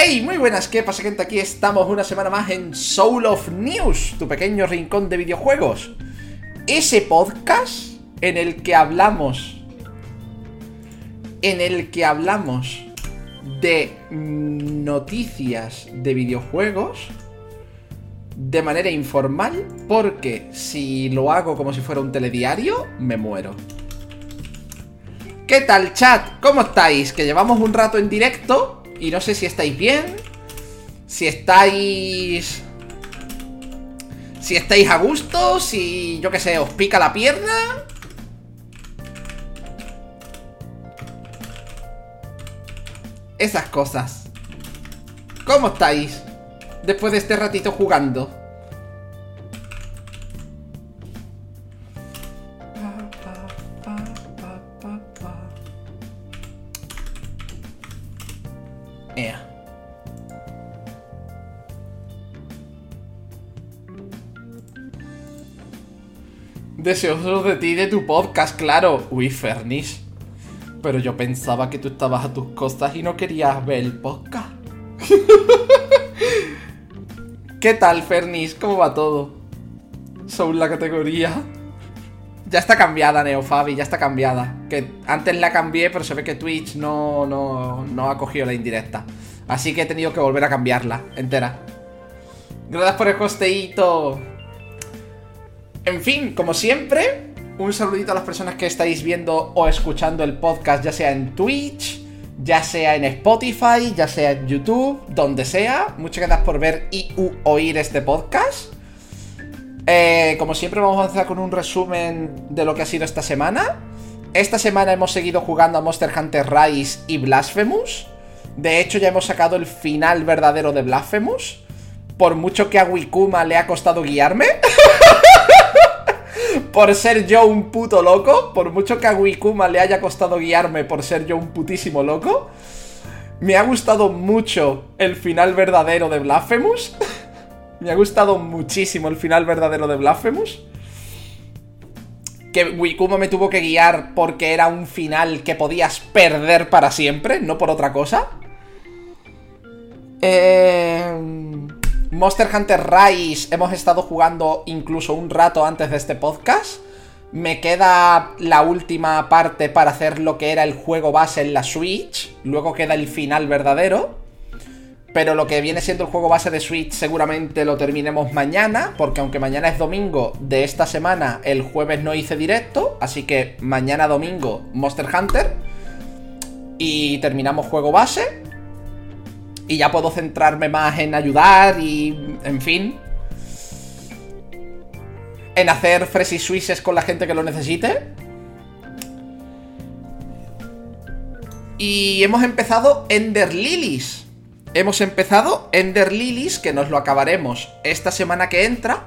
Hey, muy buenas, ¿qué pasa gente? Aquí estamos una semana más en Soul of News, tu pequeño rincón de videojuegos. Ese podcast en el que hablamos... En el que hablamos de noticias de videojuegos de manera informal, porque si lo hago como si fuera un telediario, me muero. ¿Qué tal, chat? ¿Cómo estáis? Que llevamos un rato en directo y no sé si estáis bien, si estáis... Si estáis a gusto, si, yo qué sé, os pica la pierna. Esas cosas. ¿Cómo estáis? Después de este ratito jugando. Deseoso de ti y de tu podcast, claro. Uy, Fernis. Pero yo pensaba que tú estabas a tus costas y no querías ver el podcast. ¿Qué tal, Fernis? ¿Cómo va todo? Son la categoría. Ya está cambiada, Neofabi, ya está cambiada. Que antes la cambié, pero se ve que Twitch no, no, no ha cogido la indirecta. Así que he tenido que volver a cambiarla, entera. Gracias por el costeíto. En fin, como siempre, un saludito a las personas que estáis viendo o escuchando el podcast, ya sea en Twitch, ya sea en Spotify, ya sea en YouTube, donde sea. Muchas gracias por ver y oír este podcast. Eh, como siempre vamos a empezar con un resumen de lo que ha sido esta semana. Esta semana hemos seguido jugando a Monster Hunter Rise y Blasphemous. De hecho ya hemos sacado el final verdadero de Blasphemous. Por mucho que a Wikuma le ha costado guiarme. por ser yo un puto loco. Por mucho que a Wikuma le haya costado guiarme por ser yo un putísimo loco. Me ha gustado mucho el final verdadero de Blasphemous. Me ha gustado muchísimo el final verdadero de Blasphemous. Que Wikuma me tuvo que guiar porque era un final que podías perder para siempre, no por otra cosa. Eh... Monster Hunter Rise hemos estado jugando incluso un rato antes de este podcast. Me queda la última parte para hacer lo que era el juego base en la Switch. Luego queda el final verdadero. Pero lo que viene siendo el juego base de Switch seguramente lo terminemos mañana, porque aunque mañana es domingo de esta semana, el jueves no hice directo, así que mañana domingo Monster Hunter y terminamos juego base y ya puedo centrarme más en ayudar y, en fin, en hacer fresy suises con la gente que lo necesite. Y hemos empezado Ender Lilies. Hemos empezado Ender Lilies, que nos lo acabaremos esta semana que entra,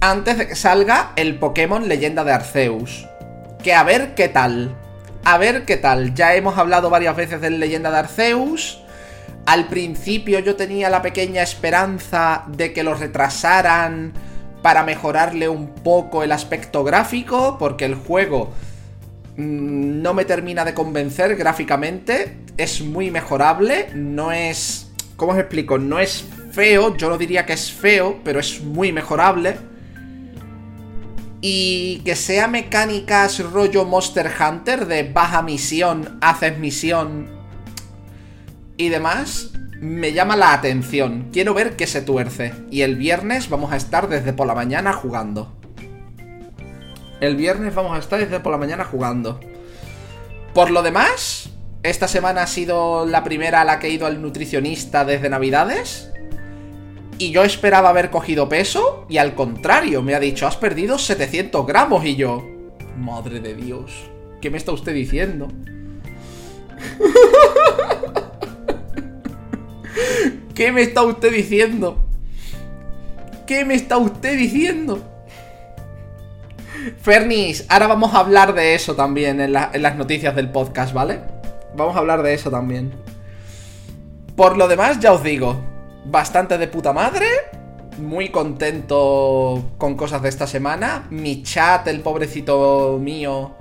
antes de que salga el Pokémon Leyenda de Arceus. Que a ver qué tal. A ver qué tal. Ya hemos hablado varias veces del Leyenda de Arceus. Al principio yo tenía la pequeña esperanza de que lo retrasaran para mejorarle un poco el aspecto gráfico, porque el juego mmm, no me termina de convencer gráficamente. Es muy mejorable, no es... ¿Cómo os explico? No es feo, yo no diría que es feo, pero es muy mejorable. Y que sea mecánicas rollo Monster Hunter, de baja misión, haces misión y demás, me llama la atención. Quiero ver qué se tuerce. Y el viernes vamos a estar desde por la mañana jugando. El viernes vamos a estar desde por la mañana jugando. Por lo demás, esta semana ha sido la primera a la que he ido al nutricionista desde Navidades. Y yo esperaba haber cogido peso y al contrario, me ha dicho, has perdido 700 gramos y yo... Madre de Dios, ¿qué me está usted diciendo? ¿Qué me está usted diciendo? ¿Qué me está usted diciendo? Fernis, ahora vamos a hablar de eso también en, en, las noticias del podcast, ¿vale? Vamos a hablar de eso también. Por lo demás, ya os digo, bastante de puta madre. Muy contento con cosas de esta semana. Mi chat, el pobrecito mío,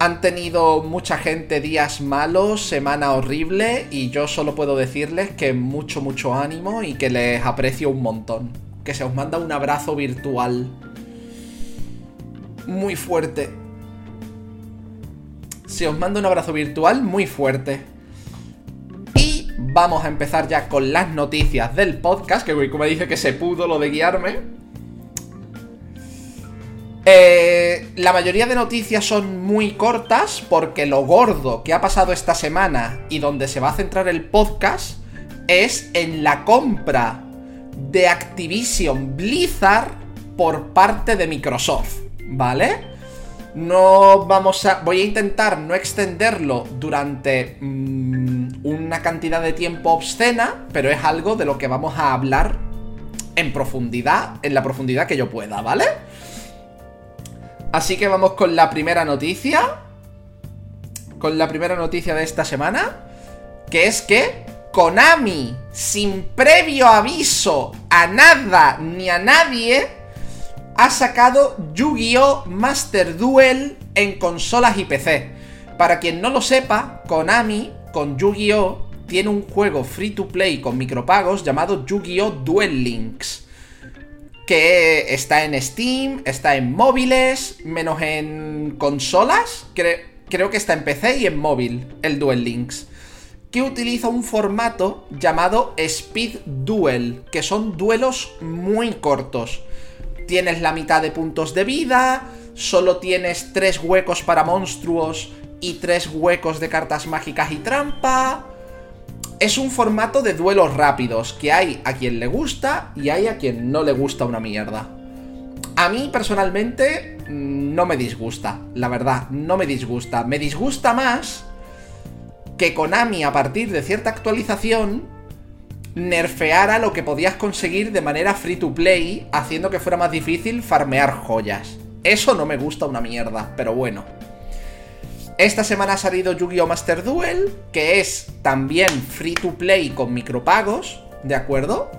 Han tenido mucha gente días malos, semana horrible y yo solo puedo decirles que mucho, mucho ánimo y que les aprecio un montón. Que se os manda un abrazo virtual. Muy fuerte. Se os manda un abrazo virtual muy fuerte. Y vamos a empezar ya con las noticias del podcast, que como dice que se pudo lo de guiarme. Eh, la mayoría de noticias son muy cortas porque lo gordo que ha pasado esta semana y donde se va a centrar el podcast es en la compra de Activision Blizzard por parte de Microsoft, ¿vale? No vamos a... Voy a intentar no extenderlo durante mm, una cantidad de tiempo obscena, pero es algo de lo que vamos a hablar en profundidad, en la profundidad que yo pueda, ¿vale? Así que vamos con la primera noticia. Con la primera noticia de esta semana. Que es que Konami, sin previo aviso a nada ni a nadie, ha sacado Yu-Gi-Oh! Master Duel en consolas y PC. Para quien no lo sepa, Konami con Yu-Gi-Oh! tiene un juego free to play con micropagos llamado Yu-Gi-Oh! Duel Links que está en Steam, está en móviles, menos en consolas. creo que está en PC y en móvil, el Duel Links. Que utiliza un formato llamado Speed Duel, que son duelos muy cortos. Tienes la mitad de puntos de vida, solo tienes tres huecos para monstruos y tres huecos de cartas mágicas y trampa es un formato de duelos rápidos, que hay a quien le gusta y hay a quien no le gusta una mierda. A mí personalmente mm, no me disgusta, la verdad, no me disgusta. Me disgusta más que Konami a partir de cierta actualización nerfeara lo que podías conseguir de manera free to play, haciendo que fuera más difícil farmear joyas. Eso no me gusta una mierda, pero bueno. Esta semana ha salido Yu-Gi-Oh! Master Duel, que es también free to play con micropagos, ¿de acuerdo?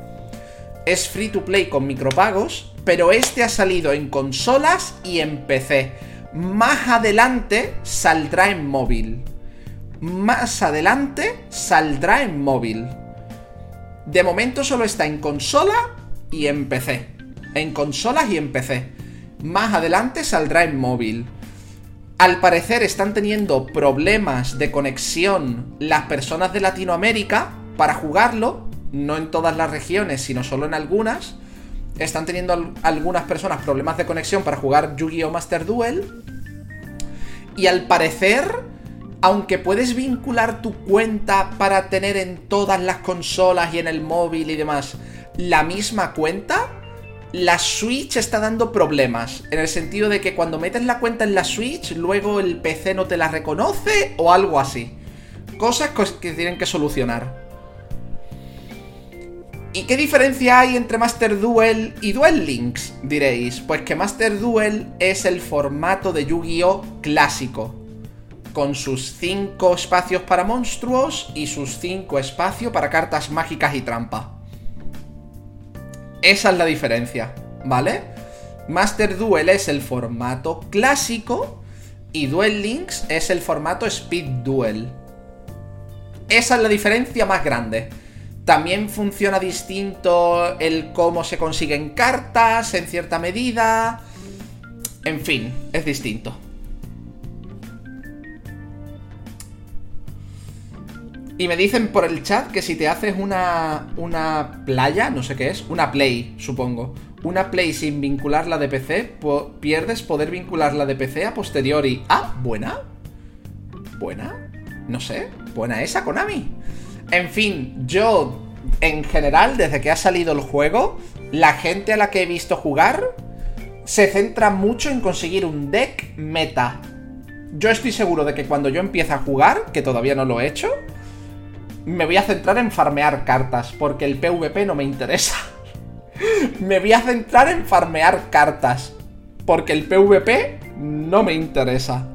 Es free to play con micropagos, pero este ha salido en consolas y en PC. Más adelante saldrá en móvil. Más adelante saldrá en móvil. De momento solo está en consola y en PC. En consolas y en PC. Más adelante saldrá en móvil. Al parecer están teniendo problemas de conexión las personas de Latinoamérica para jugarlo, no en todas las regiones, sino solo en algunas. Están teniendo algunas personas problemas de conexión para jugar Yu-Gi-Oh! Master Duel. Y al parecer, aunque puedes vincular tu cuenta para tener en todas las consolas y en el móvil y demás la misma cuenta, la Switch está dando problemas. En el sentido de que cuando metes la cuenta en la Switch, luego el PC no te la reconoce o algo así. Cosas que tienen que solucionar. ¿Y qué diferencia hay entre Master Duel y Duel Links? Diréis. Pues que Master Duel es el formato de Yu-Gi-Oh! clásico. Con sus 5 espacios para monstruos y sus 5 espacios para cartas mágicas y trampa. Esa es la diferencia, ¿vale? Master Duel es el formato clásico y Duel Links es el formato Speed Duel. Esa es la diferencia más grande. También funciona distinto el cómo se consiguen cartas en cierta medida. En fin, es distinto. Y me dicen por el chat que si te haces una, una playa, no sé qué es, una play, supongo. Una play sin vincularla de PC, pierdes poder vincularla de PC a posteriori. Ah, buena. Buena. No sé. Buena esa, Konami. En fin, yo, en general, desde que ha salido el juego, la gente a la que he visto jugar se centra mucho en conseguir un deck meta. Yo estoy seguro de que cuando yo empiece a jugar, que todavía no lo he hecho, me voy a centrar en farmear cartas, porque el PvP no me interesa. me voy a centrar en farmear cartas, porque el PvP no me interesa.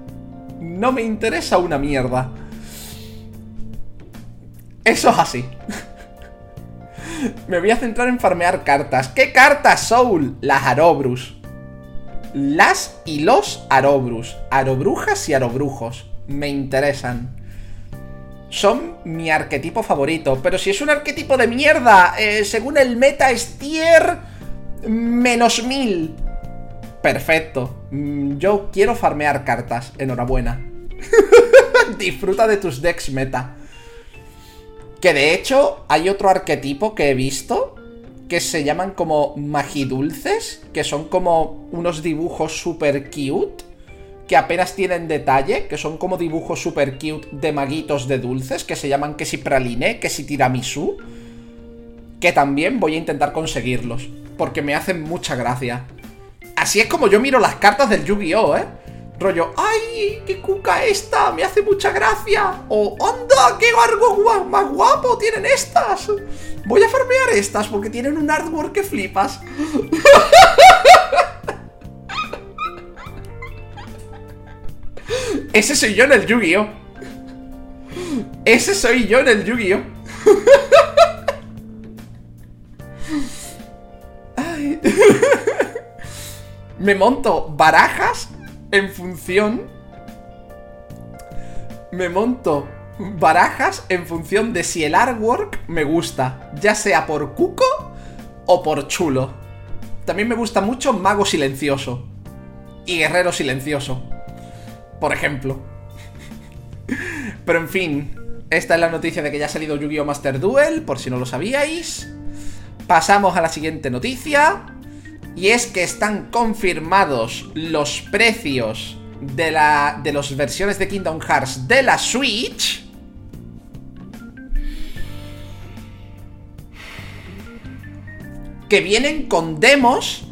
No me interesa una mierda. Eso es así. me voy a centrar en farmear cartas. ¿Qué cartas, Soul? Las Arobrus. las y los Arobrus. Arobrujas y Arobrujos. Me interesan. Son mi arquetipo favorito. Pero si es un arquetipo de mierda, eh, según el meta es tier menos mil. Perfecto. Mm, yo quiero farmear cartas. Enhorabuena. Disfruta de tus decks meta. Que de hecho hay otro arquetipo que he visto que se llaman como magidulces, que son como unos dibujos super cute, que apenas tienen detalle, que son como dibujos super cute de maguitos de dulces, que se llaman que si praline, que si que también voy a intentar conseguirlos, porque me hacen mucha gracia. Así es como yo miro las cartas del Yu-Gi-Oh, ¿eh? Rollo, ¡ay! ¡Qué cuca esta! ¡Me hace mucha gracia! O, ¡onda! ¡Qué algo más guapo tienen estas! Voy a farmear estas porque tienen un artwork que flipas. Ese soy yo en el Yu-Gi-Oh! Ese soy yo en el Yu-Gi-Oh! Me monto barajas en función... Me monto barajas en función de si el artwork me gusta, ya sea por cuco o por chulo. También me gusta mucho Mago Silencioso y Guerrero Silencioso, por ejemplo. Pero en fin, esta es la noticia de que ya ha salido Yu-Gi-Oh! Master Duel, por si no lo sabíais. Pasamos a la siguiente noticia. Y es que están confirmados los precios de, la, de las versiones de Kingdom Hearts de la Switch. Que vienen con demos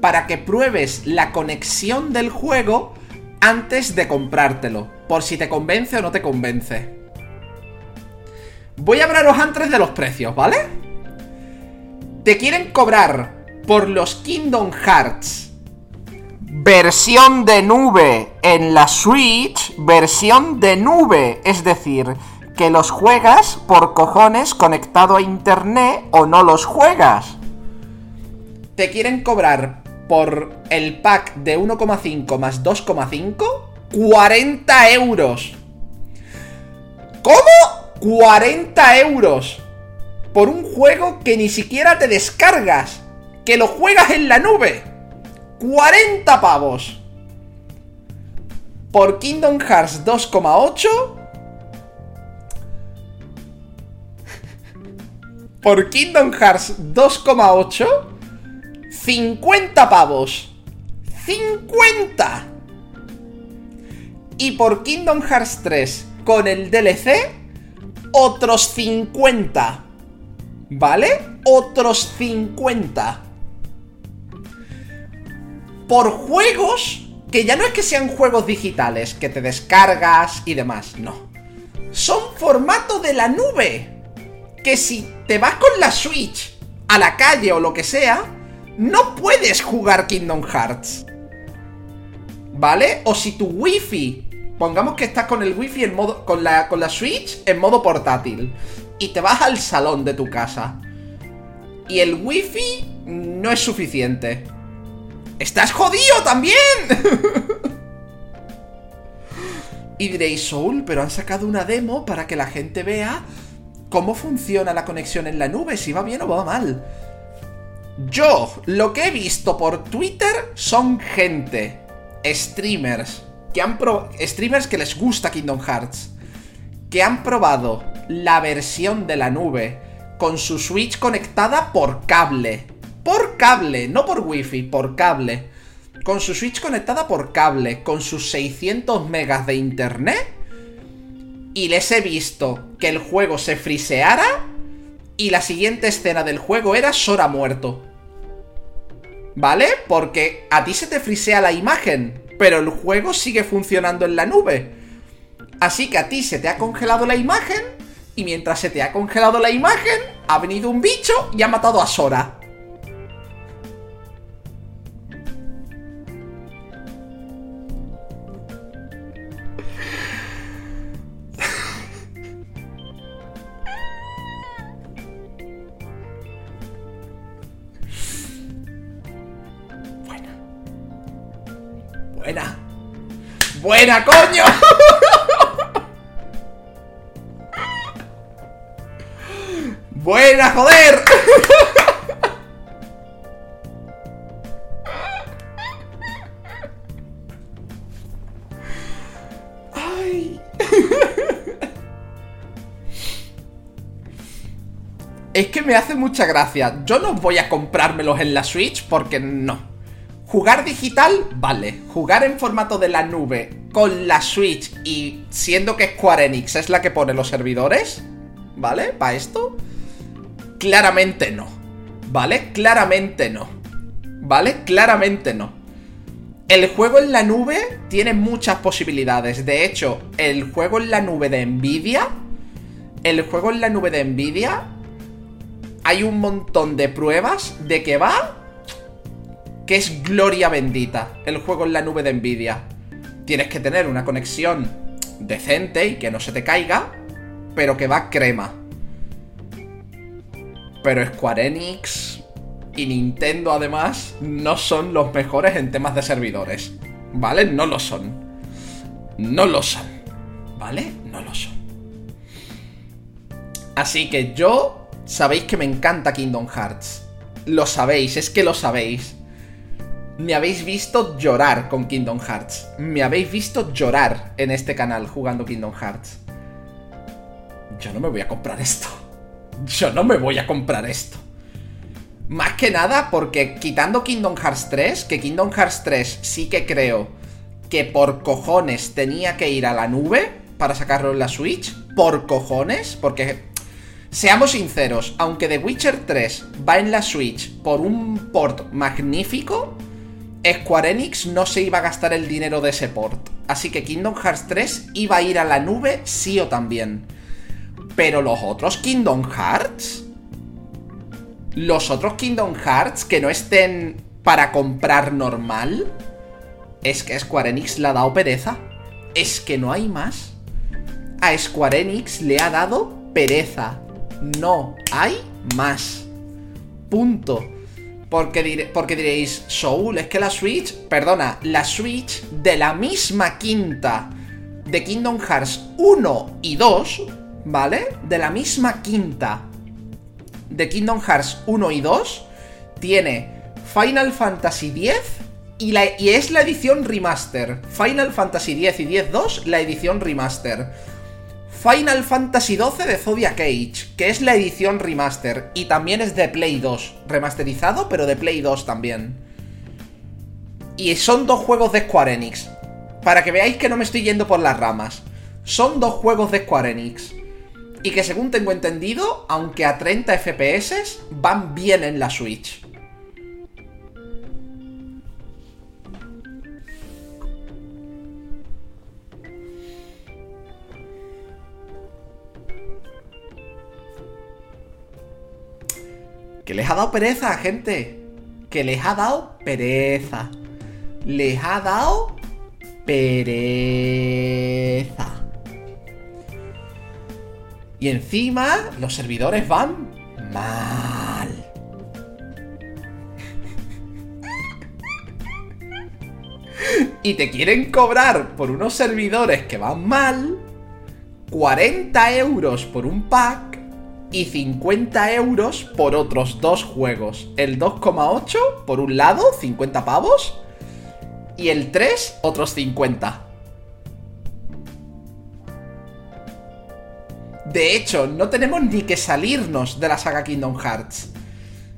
para que pruebes la conexión del juego antes de comprártelo. Por si te convence o no te convence. Voy a hablaros antes de los precios, ¿vale? Te quieren cobrar por los Kingdom Hearts. Versión de nube en la Switch, versión de nube, es decir, que los juegas por cojones conectado a internet o no los juegas. Te quieren cobrar por el pack de 1,5 más 2,5 40 euros. ¿Cómo? 40 euros. Por un juego que ni siquiera te descargas que lo juegas en la nube. 40 pavos. Por Kingdom Hearts 2,8. Por Kingdom Hearts 2,8. 50 pavos. 50. Y por Kingdom Hearts 3 con el DLC, otros 50. ¿Vale? Otros 50 por juegos que ya no es que sean juegos digitales, que te descargas y demás, no. Son formato de la nube. Que si te vas con la Switch a la calle o lo que sea, no puedes jugar Kingdom Hearts. ¿Vale? O si tu wifi, pongamos que estás con el wifi en modo, con la, con la Switch en modo portátil, y te vas al salón de tu casa, y el wifi no es suficiente ¡Estás jodido también! y diréis, Soul, pero han sacado una demo para que la gente vea cómo funciona la conexión en la nube, si va bien o va mal. Yo, lo que he visto por Twitter son gente, streamers, que han streamers que les gusta Kingdom Hearts, que han probado la versión de la nube con su Switch conectada por cable por cable, no por wifi, por cable. Con su Switch conectada por cable, con sus 600 megas de internet. Y les he visto que el juego se friseara. Y la siguiente escena del juego era Sora muerto. ¿Vale? Porque a ti se te frisea la imagen, pero el juego sigue funcionando en la nube. Así que a ti se te ha congelado la imagen, y mientras se te ha congelado la imagen, ha venido un bicho y ha matado a Sora. Buena, coño. Buena, joder. Ay. Es que me hace mucha gracia. Yo no voy a comprármelos en la Switch porque no. Jugar digital, vale. Jugar en formato de la nube con la Switch y siendo que Square Enix es la que pone los servidores, ¿vale? Para esto, claramente no. ¿Vale? Claramente no. ¿Vale? Claramente no. El juego en la nube tiene muchas posibilidades. De hecho, el juego en la nube de Nvidia. El juego en la nube de Nvidia. Hay un montón de pruebas de que va. Que es gloria bendita. El juego en la nube de Nvidia. Tienes que tener una conexión decente y que no se te caiga. Pero que va crema. Pero Square Enix y Nintendo además no son los mejores en temas de servidores. ¿Vale? No lo son. No lo son. ¿Vale? No lo son. Así que yo sabéis que me encanta Kingdom Hearts. Lo sabéis, es que lo sabéis. Me habéis visto llorar con Kingdom Hearts. Me habéis visto llorar en este canal jugando Kingdom Hearts. Yo no me voy a comprar esto. Yo no me voy a comprar esto. Más que nada porque quitando Kingdom Hearts 3, que Kingdom Hearts 3 sí que creo que por cojones tenía que ir a la nube para sacarlo en la Switch. Por cojones, porque seamos sinceros, aunque The Witcher 3 va en la Switch por un port magnífico, Square Enix no se iba a gastar el dinero de ese port. Así que Kingdom Hearts 3 iba a ir a la nube sí o también. Pero los otros Kingdom Hearts... Los otros Kingdom Hearts que no estén para comprar normal... Es que Square Enix le ha dado pereza. Es que no hay más. A Square Enix le ha dado pereza. No hay más. Punto. Porque, diréis, Soul, es que la Switch, perdona, la Switch de la misma quinta de Kingdom Hearts 1 y 2 ¿vale? De la misma quinta de Kingdom Hearts 1 y 2, tiene Final Fantasy X y, y es la edición remaster. Final Fantasy X y X-2, la edición remaster. Final Fantasy XII de Zodiac Age, que es la edición remaster. Y también es de Play 2. Remasterizado, pero de Play 2 también. Y son dos juegos de Square Enix. Para que veáis que no me estoy yendo por las ramas. Son dos juegos de Square Enix. Y que según tengo entendido, aunque a 30 FPS, van bien en la Switch. Que les ha dado pereza, gente. Que les ha dado pereza. Les ha dado pereza. Y encima, los servidores van mal. y te quieren cobrar por unos servidores que van mal 40 euros por un pack y 50 euros por otros dos juegos. El 2,8 por un lado, 50 pavos. Y el 3, otros 50. De hecho, no tenemos ni que salirnos de la saga Kingdom Hearts.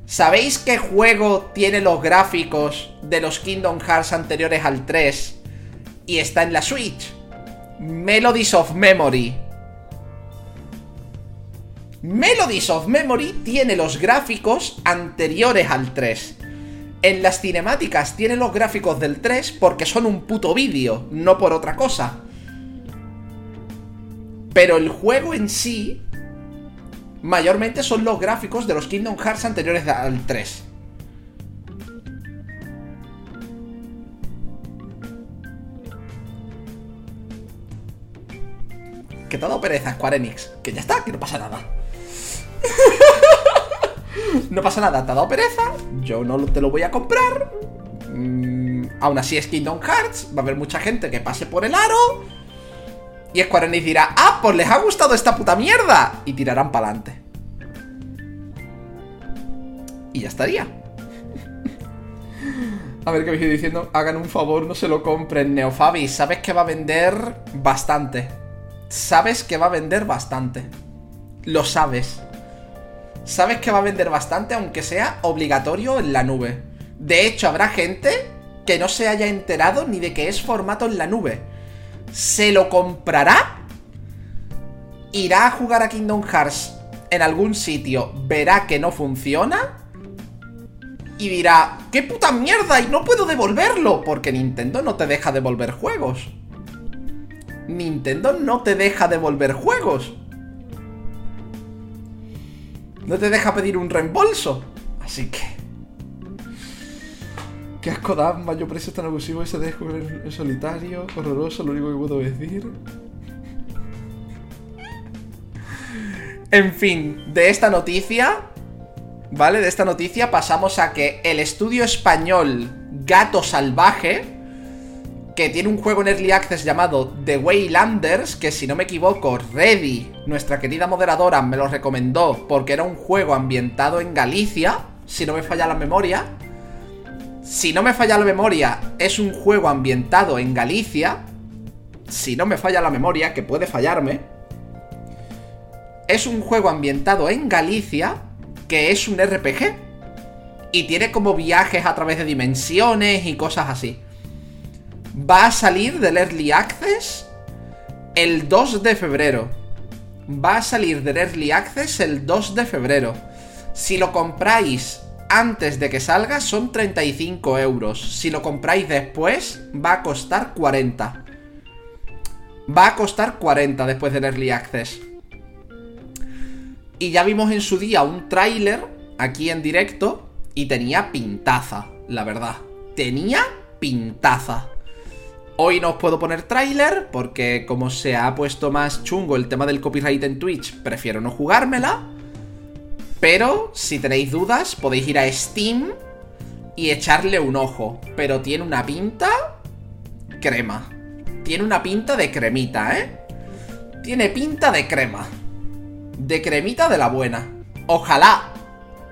¿Sabéis qué juego tiene los gráficos de los Kingdom Hearts anteriores al 3 y está en la Switch? Melodies of Memory. Melodies of Memory tiene los gráficos anteriores al 3. En las cinemáticas tiene los gráficos del 3 porque son un puto vídeo, no por otra cosa. Pero el juego en sí, mayormente son los gráficos de los Kingdom Hearts anteriores al 3. Que te ha dado pereza Square Enix. Que ya está, que no pasa nada. no pasa nada, te ha dado pereza. Yo no te lo voy a comprar. Mm, Aún así es Kingdom Hearts, va a haber mucha gente que pase por el aro. Y Square Enix dirá, ah, pues les ha gustado esta puta mierda. Y tirarán para adelante. Y ya estaría. A ver qué me estoy diciendo. Hagan un favor, no se lo compren, Neofabi. Sabes que va a vender bastante. Sabes que va a vender bastante. Lo sabes. Sabes que va a vender bastante, aunque sea obligatorio en la nube. De hecho, habrá gente que no se haya enterado ni de que es formato en la nube. Se lo comprará. Irá a jugar a Kingdom Hearts en algún sitio, verá que no funciona y dirá, ¡qué puta mierda! Y no puedo devolverlo, porque Nintendo no te deja devolver juegos. Nintendo no te deja devolver juegos. No te deja pedir un reembolso. Así que... Qué asco da, mayo precio tan abusivo ese de en solitario. Horroroso, lo único que puedo decir. En fin, de esta noticia ¿vale? De esta noticia pasamos a que el estudio español Gato Salvaje, que tiene un juego en Early Access llamado The Waylanders, que si no me equivoco, Reddy, nuestra querida moderadora, me lo recomendó porque era un juego ambientado en Galicia, si no me falla la memoria. Si no me falla la memoria, es un juego ambientado en Galicia. Si no me falla la memoria, que puede fallarme. Es un juego ambientado en Galicia que es un RPG. Y tiene como viajes a través de dimensiones y cosas así. Va a salir del Early Access el 2 de febrero. Va a salir del Early Access el 2 de febrero. Si lo compráis antes de que salga son 35 euros. Si lo compráis después va a costar 40. Va a costar 40 después del Early Access. Y ya vimos en su día un tráiler aquí en directo y tenía pintaza, la verdad. Tenía pintaza. Hoy no os puedo poner tráiler porque como se ha puesto más chungo el tema del copyright en Twitch, prefiero no jugármela. Pero si tenéis dudas podéis ir a Steam y echarle un ojo. Pero tiene una pinta... Crema. Tiene una pinta de cremita, ¿eh? Tiene pinta de crema de cremita de la buena. Ojalá,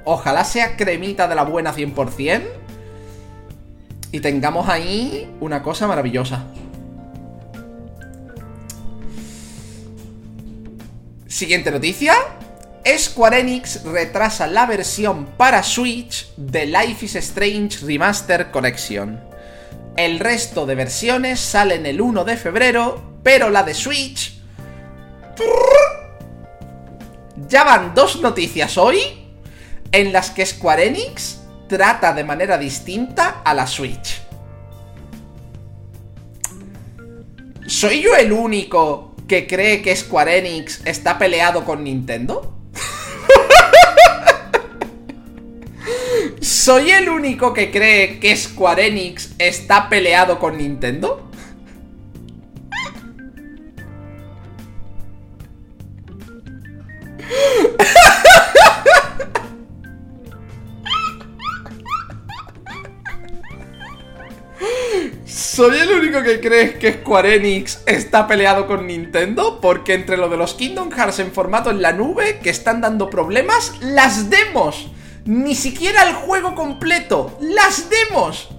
ojalá sea cremita de la buena 100%. Y tengamos ahí una cosa maravillosa. Siguiente noticia. Square Enix retrasa la versión para Switch de Life is Strange Remaster Collection. El resto de versiones salen el 1 de febrero, pero la de Switch ya van dos noticias hoy en las que Square Enix trata de manera distinta a la Switch. ¿Soy yo el único que cree que Square Enix está peleado con Nintendo? ¿Soy el único que cree que Square Enix está peleado con Nintendo? ¿Soy el único que crees que Square Enix está peleado con Nintendo? Porque entre lo de los Kingdom Hearts en formato en la nube, que están dando problemas, las demos. Ni siquiera el juego completo, las demos.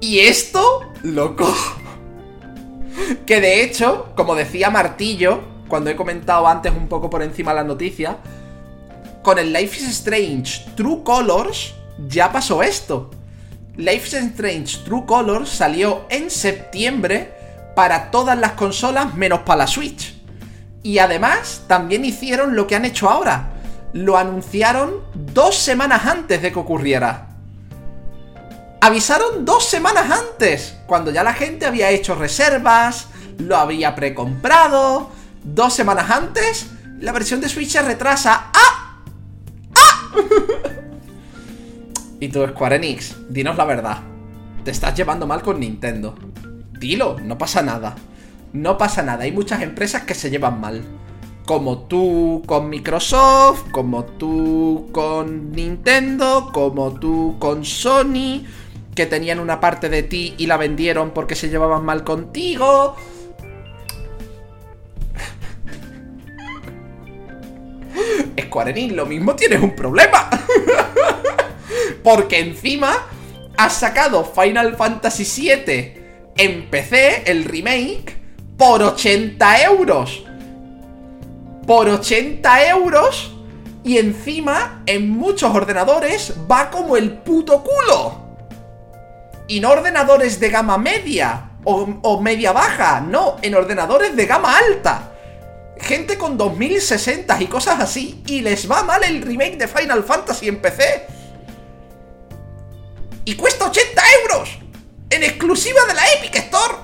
Y esto, loco. Que de hecho, como decía Martillo, cuando he comentado antes un poco por encima la noticia, con el Life is Strange True Colors ya pasó esto. Life Strange True Colors salió en septiembre para todas las consolas menos para la Switch. Y además también hicieron lo que han hecho ahora. Lo anunciaron dos semanas antes de que ocurriera. Avisaron dos semanas antes, cuando ya la gente había hecho reservas, lo había precomprado. Dos semanas antes, la versión de Switch se retrasa. ¡Ah! ¡Ah! Y tú, Square Enix, dinos la verdad. Te estás llevando mal con Nintendo. Dilo, no pasa nada. No pasa nada, hay muchas empresas que se llevan mal. Como tú con Microsoft, como tú con Nintendo, como tú con Sony, que tenían una parte de ti y la vendieron porque se llevaban mal contigo. Square Enix, lo mismo tienes un problema. porque encima has sacado Final Fantasy VII en PC, el remake, por 80 euros. Por 80 euros. Y encima, en muchos ordenadores, va como el puto culo. Y no ordenadores de gama media o, media baja, no, en ordenadores de gama alta. Gente con 2060 y cosas así, y les va mal el remake de Final Fantasy en PC. Y cuesta 80 euros. En exclusiva de la Epic Store.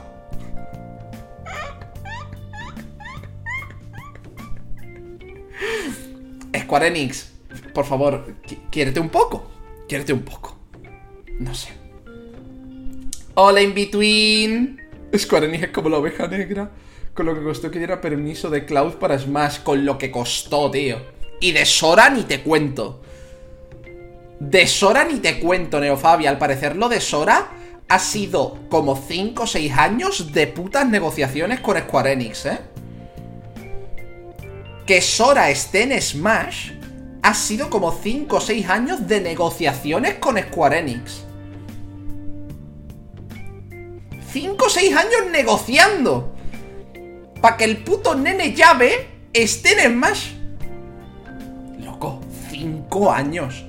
Square Enix, por favor, quiérete un poco. Quiérete un poco. No sé. Hola, in between. Square Enix es como la oveja negra. Con lo que costó que diera permiso de Cloud para Smash. Con lo que costó, tío. Y de Sora ni te cuento. De Sora ni te cuento, Neofabia. Al parecer lo de Sora ha sido como 5 o 6 años de putas negociaciones con Square Enix, ¿eh? Que Sora esté en Smash ha sido como 5 o 6 años de negociaciones con Square Enix. 5 o 6 años negociando. Para que el puto nene llave esté en Smash. Loco, 5 años.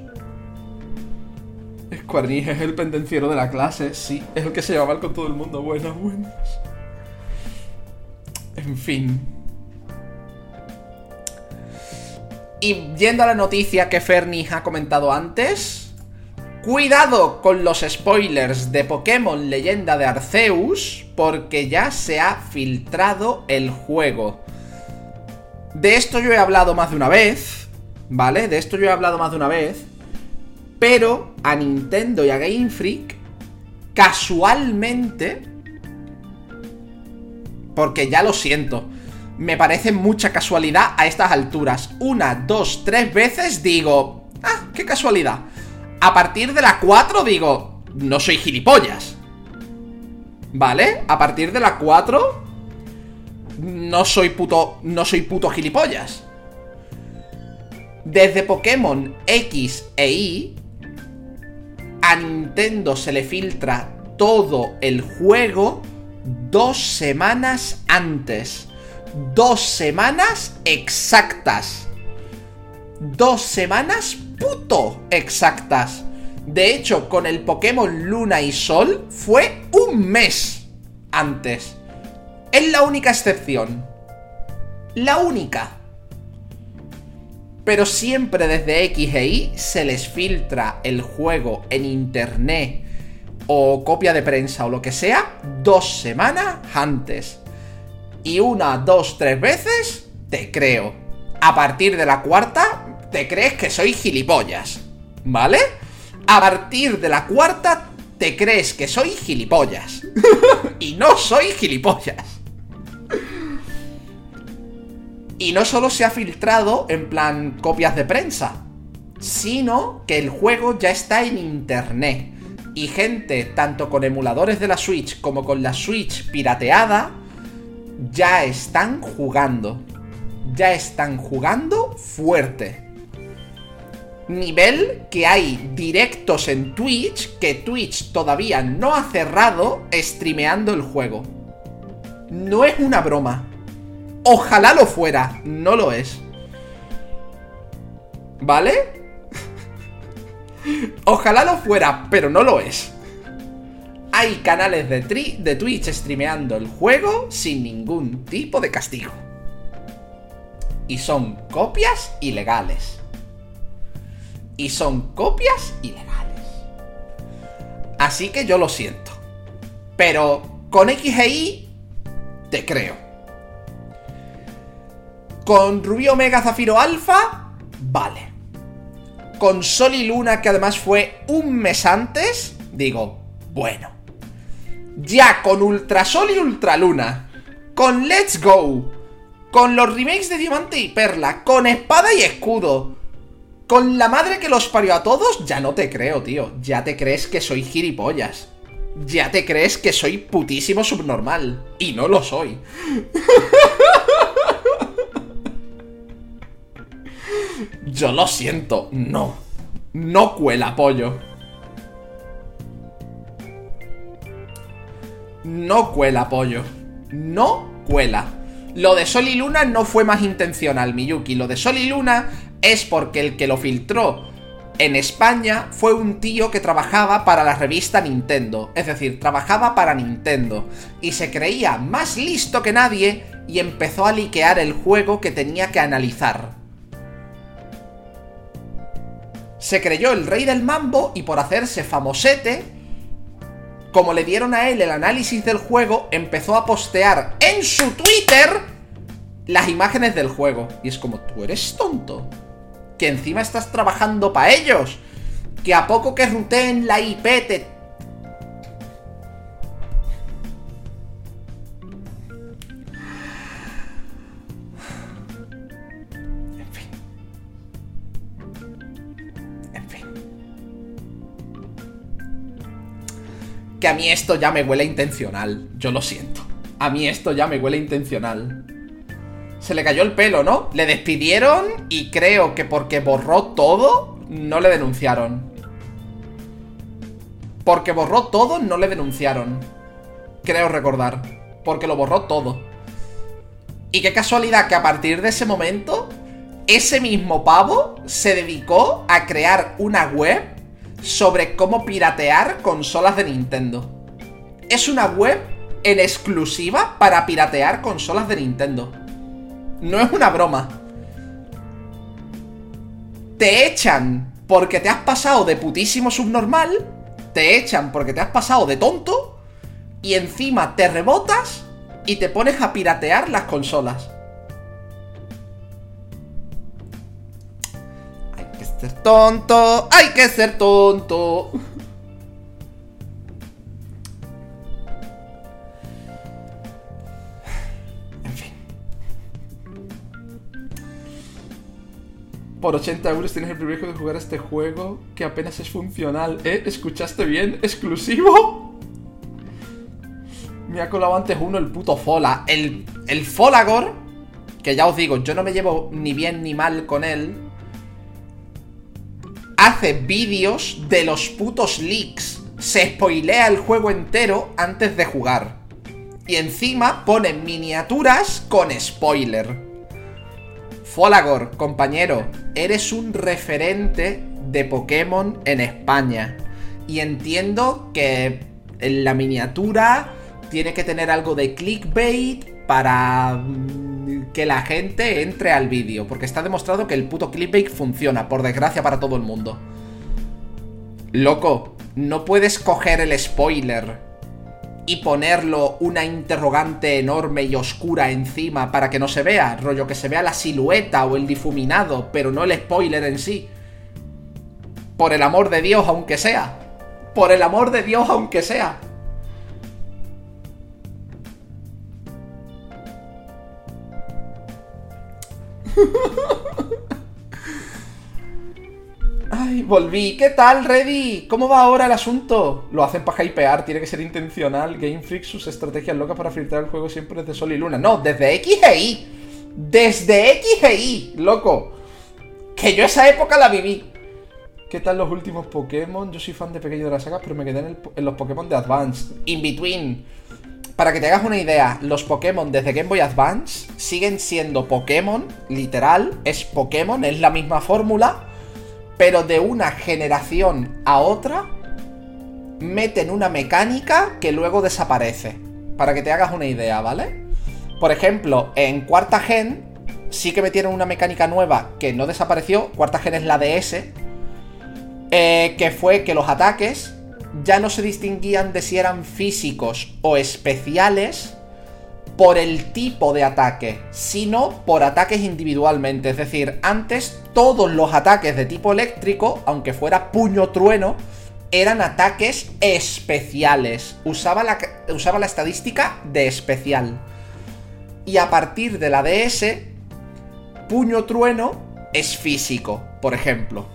Square es el pendenciero de la clase, sí, es el que se lleva mal con todo el mundo. Buenas, buenas. En fin. Y yendo a la noticia que Fernie ha comentado antes. Cuidado con los spoilers de Pokémon Leyenda de Arceus, porque ya se ha filtrado el juego. De esto yo he hablado más de una vez, ¿vale? De esto yo he hablado más de una vez. Pero a Nintendo y a Game Freak, casualmente, porque ya lo siento, me parece mucha casualidad a estas alturas. Una, dos, tres veces digo, ah, qué casualidad. A partir de la 4 digo, no soy gilipollas. ¿Vale? A partir de la 4 no soy puto no soy puto gilipollas. Desde Pokémon X e Y a Nintendo se le filtra todo el juego dos semanas antes. Dos semanas exactas. Dos semanas puto exactas. De hecho, con el Pokémon Luna y Sol fue un mes antes. Es la única excepción. La única pero siempre desde X e Y se les filtra el juego en internet o copia de prensa o lo que sea dos semanas antes. Y una, dos, tres veces te creo. A partir de la cuarta te crees que soy gilipollas. ¿Vale? A partir de la cuarta te crees que soy gilipollas. y no soy gilipollas. Y no solo se ha filtrado en plan copias de prensa, sino que el juego ya está en internet. Y gente, tanto con emuladores de la Switch como con la Switch pirateada, ya están jugando. Ya están jugando fuerte. Nivel que hay directos en Twitch que Twitch todavía no ha cerrado streameando el juego. No es una broma. Ojalá lo fuera, no lo es. ¿Vale? Ojalá lo fuera, pero no lo es. Hay canales de, Twitch streameando el juego sin ningún tipo de castigo. Y son copias ilegales. Y son copias ilegales. Así que yo lo siento. Pero con XGI te creo. Con Rubio Omega Zafiro Alpha, vale. Con Sol y Luna, que además fue un mes antes, digo, bueno. Ya con Ultra Sol y Ultra Luna, con Let's Go, con los remakes de Diamante y Perla, con espada y escudo, con la madre que los parió a todos, ya no te creo, tío. Ya te crees que soy gilipollas. Ya te crees que soy putísimo subnormal. Y no lo soy. Yo lo siento, no. No cuela, pollo. No cuela, pollo. No cuela. Lo de Sol y Luna no fue más intencional, Miyuki. Lo de Sol y Luna es porque el que lo filtró en España fue un tío que trabajaba para la revista Nintendo. Es decir, trabajaba para Nintendo. Y se creía más listo que nadie y empezó a liquear el juego que tenía que analizar se creyó el rey del mambo y por hacerse famosete, como le dieron a él el análisis del juego, empezó a postear en su Twitter las imágenes del juego. Y es como, tú eres tonto. Que encima estás trabajando para ellos. Que a poco que ruteen la IP te a mí esto ya me huele intencional. Yo lo siento. A mí esto ya me huele intencional. Se le cayó el pelo, ¿no? Le despidieron y creo que porque borró todo, no le denunciaron. Porque borró todo, no le denunciaron. Creo recordar. Porque lo borró todo. Y qué casualidad que a partir de ese momento, ese mismo pavo se dedicó a crear una web sobre cómo piratear consolas de Nintendo. Es una web en exclusiva para piratear consolas de Nintendo. No es una broma. Te echan porque te has pasado de putísimo subnormal, te echan porque te has pasado de tonto, y encima te rebotas y te pones a piratear las consolas. Ser tonto, hay que ser tonto. En fin. Por 80 euros tienes el privilegio de jugar a este juego que apenas es funcional. ¿Eh? ¿Escuchaste bien? ¿Exclusivo? Me ha colado antes uno el puto Fola. El, el Folagor, que ya os digo, yo no me llevo ni bien ni mal con él hace vídeos de los putos leaks. Se spoilea el juego entero antes de jugar. Y encima pone miniaturas con spoiler. Folagor, compañero, eres un referente de Pokémon en España. Y entiendo que en la miniatura tiene que tener algo de clickbait para que la gente entre al vídeo, porque está demostrado que el puto clickbait funciona, por desgracia para todo el mundo. Loco, no puedes coger el spoiler y ponerlo una interrogante enorme y oscura encima para que no se vea, rollo que se vea la silueta o el difuminado, pero no el spoiler en sí. Por el amor de Dios, aunque sea. Por el amor de Dios, aunque sea. Ay, volví. ¿Qué tal, Ready? ¿Cómo va ahora el asunto? Lo hacen para hypear, tiene que ser intencional. Game Freak, sus estrategias locas para filtrar el juego siempre desde Sol y Luna. No, desde X Y. Desde X Y, loco. Que yo esa época la viví. ¿Qué tal los últimos Pokémon? Yo soy fan de pequeño de las sagas, pero me quedé en, en los Pokémon de Advance. In Between. Para que te hagas una idea, los Pokémon desde Game Boy Advance siguen siendo Pokémon, literal, es Pokémon, es la misma fórmula, pero de una generación a otra meten una mecánica que luego desaparece. Para que te hagas una idea, ¿vale? Por ejemplo, en cuarta gen sí que metieron una mecánica nueva que no desapareció, cuarta gen es la DS, eh, que fue que los ataques ya no se distinguían de si eran físicos o especiales por el tipo de ataque, sino por ataques individualmente. Es decir, antes todos los ataques de tipo eléctrico, aunque fuera puño trueno, eran ataques especiales. Usaba la, usaba la estadística de especial. Y a partir de la DS, puño trueno es físico, por ejemplo.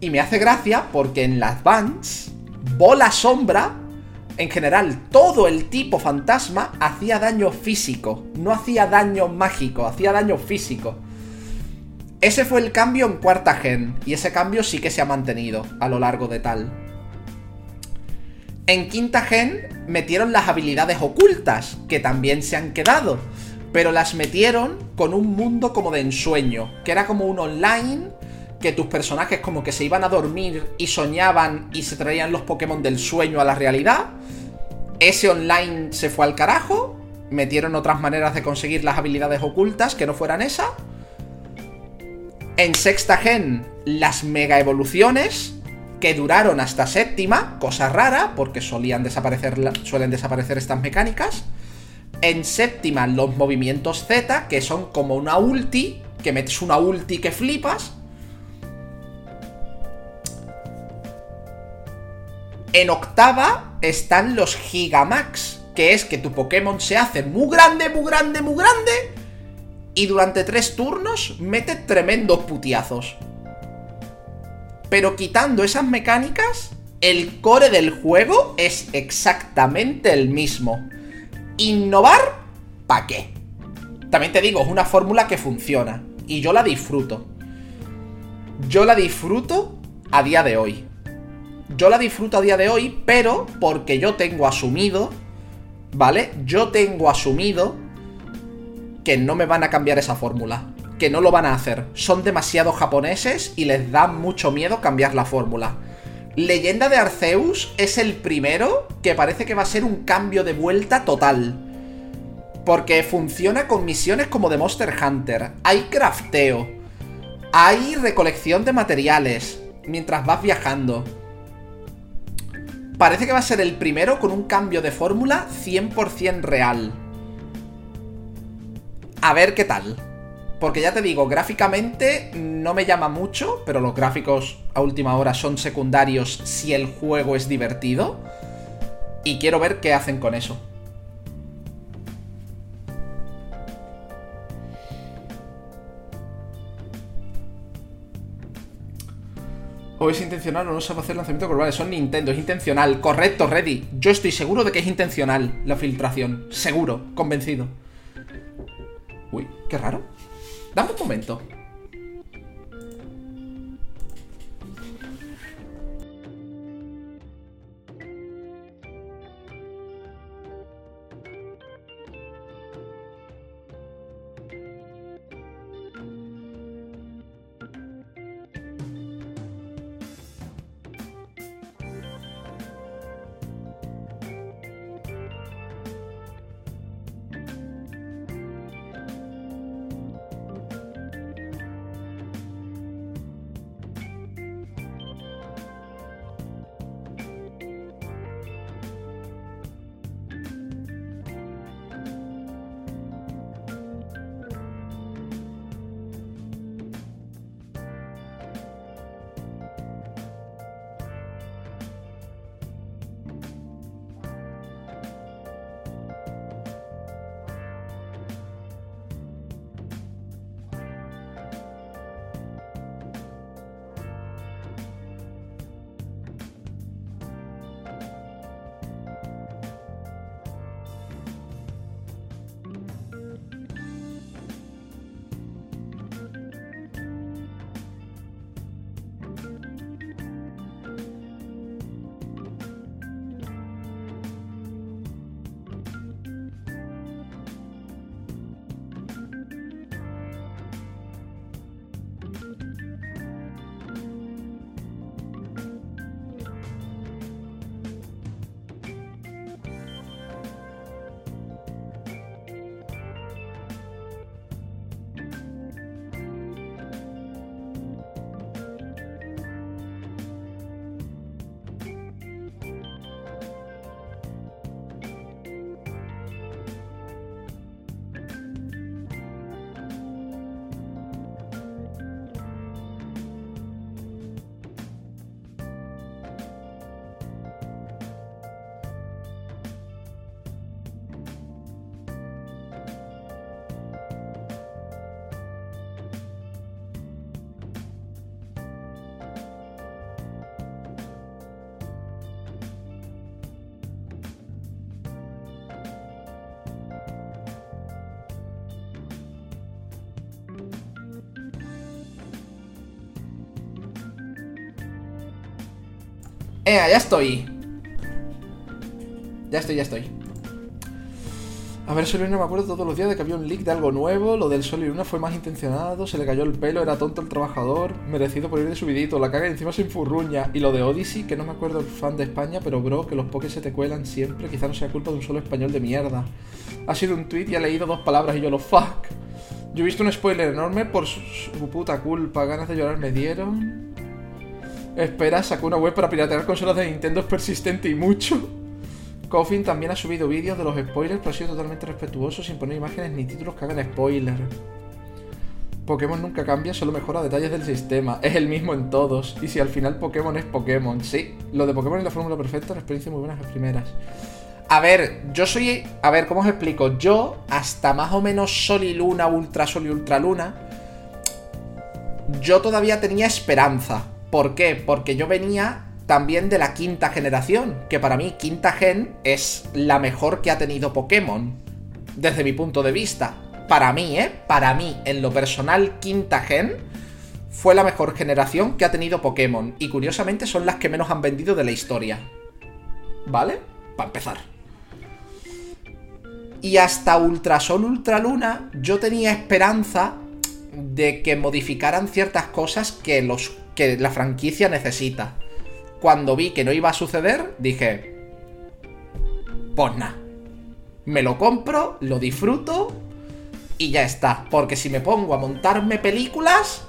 Y me hace gracia porque en las Advance, bola sombra, en general, todo el tipo fantasma hacía daño físico, no hacía daño mágico, hacía daño físico. Ese fue el cambio en cuarta gen, y ese cambio sí que se ha mantenido a lo largo de tal. En quinta gen metieron las habilidades ocultas, que también se han quedado, pero las metieron con un mundo como de ensueño, que era como un online que tus personajes como que se iban a dormir y soñaban y se traían los Pokémon del sueño a la realidad. Ese online se fue al carajo. Metieron otras maneras de conseguir las habilidades ocultas que no fueran esa. En sexta gen, las mega evoluciones que duraron hasta séptima, cosa rara, porque solían desaparecer, suelen desaparecer estas mecánicas. En séptima, los movimientos Z, que son como una ulti, que metes una ulti que flipas. En octava están los Gigamax, que es que tu Pokémon se hace muy grande, muy grande, muy grande, y durante tres turnos mete tremendos putiazos. Pero quitando esas mecánicas, el core del juego es exactamente el mismo. Innovar, ¿pa' qué? También te digo, es una fórmula que funciona. Y yo la disfruto. Yo la disfruto a día de hoy yo la disfruto a día de hoy, pero porque yo tengo asumido, ¿vale? Yo tengo asumido que no me van a cambiar esa fórmula. Que no lo van a hacer. Son demasiado japoneses y les da mucho miedo cambiar la fórmula. Leyenda de Arceus es el primero que parece que va a ser un cambio de vuelta total. Porque funciona con misiones como de Monster Hunter. Hay crafteo. Hay recolección de materiales mientras vas viajando parece que va a ser el primero con un cambio de fórmula 100% real. A ver qué tal. Porque ya te digo, gráficamente no me llama mucho, pero los gráficos a última hora son secundarios si el juego es divertido. Y quiero ver qué hacen con eso. O es intencional o no sabe hacer lanzamiento global. Son Nintendo, es intencional. Correcto, ready. Yo estoy seguro de que es intencional la filtración. Seguro, convencido. Uy, qué raro. Dame un momento. Ya estoy. Ya estoy, ya estoy. A ver, Sol y Luna me acuerdo todos los días de que había un leak de algo nuevo. Lo del Sol y Luna fue más intencionado. Se le cayó el pelo, era tonto el trabajador. Merecido por ir de subidito. La caga y encima se infurruña. Y lo de Odyssey, que no me acuerdo el fan de España, pero bro, que los pokés se te cuelan siempre. Quizá no sea culpa de un solo español de mierda. Ha sido un tweet y ha leído dos palabras y yo lo fuck. Yo he visto un spoiler enorme por su, su puta culpa. Ganas de llorar me dieron. Espera, sacó una web para piratear consolas de Nintendo es persistente y mucho. Coffin también ha subido vídeos de los spoilers, pero ha sido totalmente respetuoso sin poner imágenes ni títulos que hagan spoiler. Pokémon nunca cambia, solo mejora detalles del sistema. Es el mismo en todos. Y si al final Pokémon es Pokémon, sí. Lo de Pokémon es la fórmula perfecta, una experiencia muy buena las primeras. A ver, yo soy. A ver, ¿cómo os explico? Yo, hasta más o menos Sol y Luna, Ultra Sol y Ultra Luna, yo todavía tenía esperanza. ¿Por qué? Porque yo venía también de la quinta generación, que para mí quinta gen es la mejor que ha tenido Pokémon, desde mi punto de vista. Para mí, ¿eh? Para mí, en lo personal, quinta gen fue la mejor generación que ha tenido Pokémon. Y curiosamente son las que menos han vendido de la historia. ¿Vale? Para empezar. Y hasta Ultrasol, Ultraluna, yo tenía esperanza de que modificaran ciertas cosas que, los, que la franquicia necesita cuando vi que no iba a suceder, dije, pues nada, me lo compro, lo disfruto y ya está. Porque si me pongo a montarme películas,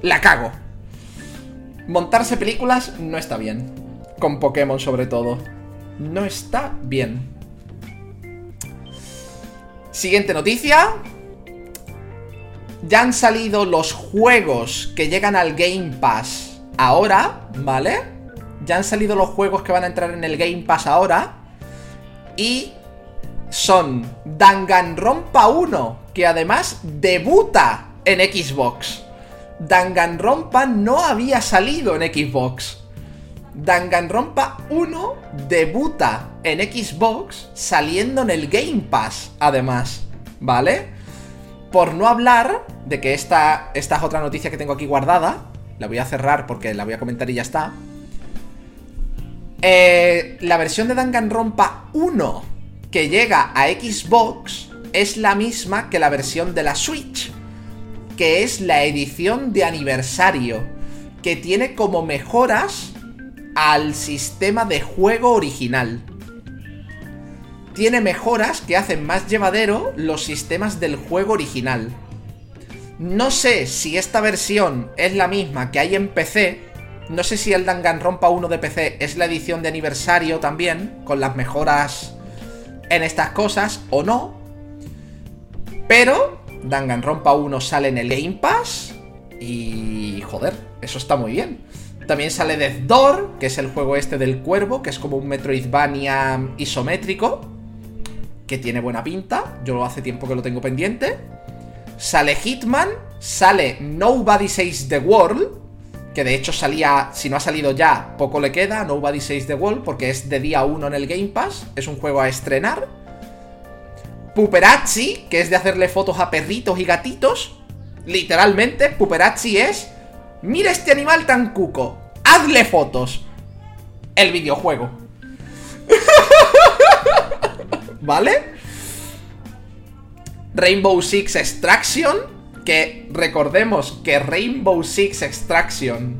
la cago. Montarse películas no está bien. Con Pokémon sobre todo. No está bien. Siguiente noticia ya han salido los juegos que llegan al Game Pass ahora, ¿vale? Ya han salido los juegos que van a entrar en el Game Pass ahora. Y son Danganronpa 1, que además debuta en Xbox. Danganronpa no había salido en Xbox. Danganronpa 1 debuta en Xbox saliendo en el Game Pass, además, ¿vale? Por no hablar de que esta, esta es otra noticia que tengo aquí guardada. La voy a cerrar porque la voy a comentar y ya está. Eh, la versión de Danganronpa 1 que llega a Xbox es la misma que la versión de la Switch. Que es la edición de aniversario. Que tiene como mejoras al sistema de juego original tiene mejoras que hacen más llevadero los sistemas del juego original. No sé si esta versión es la misma que hay en PC. No sé si el Danganronpa 1 de PC es la edición de aniversario también, con las mejoras en estas cosas, o no. Pero Danganronpa 1 sale en el Game Pass y... joder, eso está muy bien. También sale Death Door, que es el juego este del cuervo, que es como un Metroidvania isométrico que tiene buena pinta. Yo hace tiempo que lo tengo pendiente. Sale Hitman, sale Nobody Says the World, que de hecho salía, si no ha salido ya, poco le queda, Nobody Says the World, porque es de día 1 en el Game Pass, es un juego a estrenar. Puperazzi, que es de hacerle fotos a perritos y gatitos. Literalmente, Puperazzi es, mira este animal tan cuco, hazle fotos. El videojuego. ¿Vale? Rainbow Six Extraction, que recordemos que Rainbow Six Extraction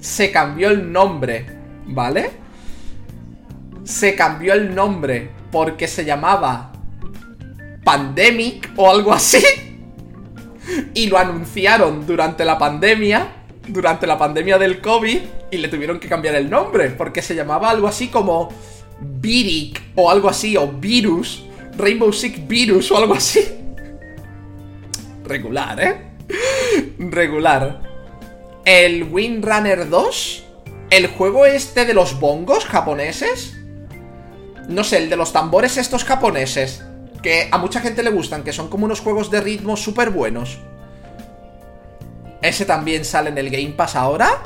se cambió el nombre, ¿vale? Se cambió el nombre porque se llamaba Pandemic o algo así. Y lo anunciaron durante la pandemia, durante la pandemia del COVID, y le tuvieron que cambiar el nombre porque se llamaba algo así como Viric o algo así, o Virus, Rainbow Six Virus o algo así. Regular, ¿eh? Regular. El Windrunner 2, el juego este de los bongos japoneses. No sé, el de los tambores estos japoneses. Que a mucha gente le gustan, que son como unos juegos de ritmo súper buenos. Ese también sale en el Game Pass ahora.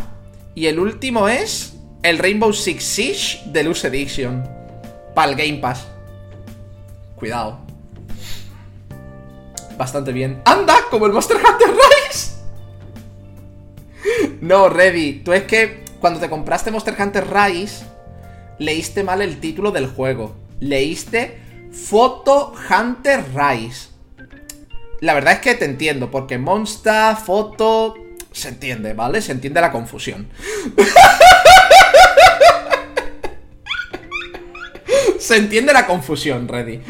Y el último es el Rainbow Six Siege Deluxe Edition. Para el Game Pass. Cuidado. Bastante bien. ¡Anda! Como el Monster Hunter Rise. No, Reddy, tú es que cuando te compraste Monster Hunter Rise, leíste mal el título del juego. Leíste Photo Hunter Rise. La verdad es que te entiendo, porque Monster, foto... Se entiende, ¿vale? Se entiende la confusión. Se entiende la confusión, Reddy.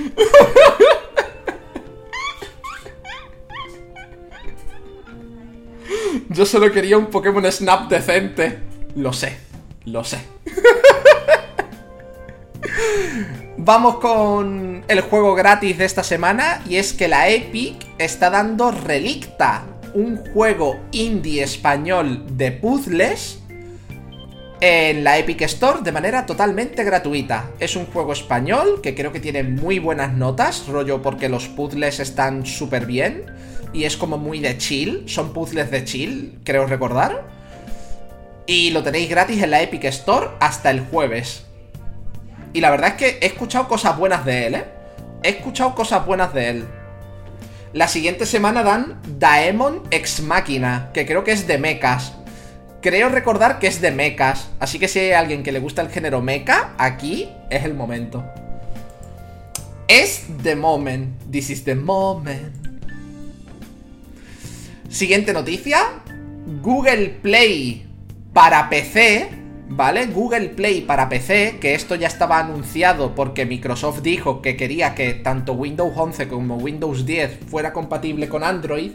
Yo solo quería un Pokémon Snap decente. Lo sé, lo sé. Vamos con el juego gratis de esta semana y es que la Epic está dando Relicta, un juego indie español de puzzles en la Epic Store de manera totalmente gratuita. Es un juego español que creo que tiene muy buenas notas, rollo porque los puzzles están súper bien y es como muy de chill, son puzzles de chill, creo recordar. Y lo tenéis gratis en la Epic Store hasta el jueves. Y la verdad es que he escuchado cosas buenas de él, ¿eh? He escuchado cosas buenas de él. La siguiente semana dan Daemon Ex Machina, que creo que es de mechas. Creo recordar que es de mechas. Así que si hay alguien que le gusta el género mecha, aquí es el momento. Es the moment. This is the moment. Siguiente noticia. Google Play para PC ¿vale? Google Play para PC, que esto ya estaba anunciado porque Microsoft dijo que quería que tanto Windows 11 como Windows 10 fuera compatible con Android.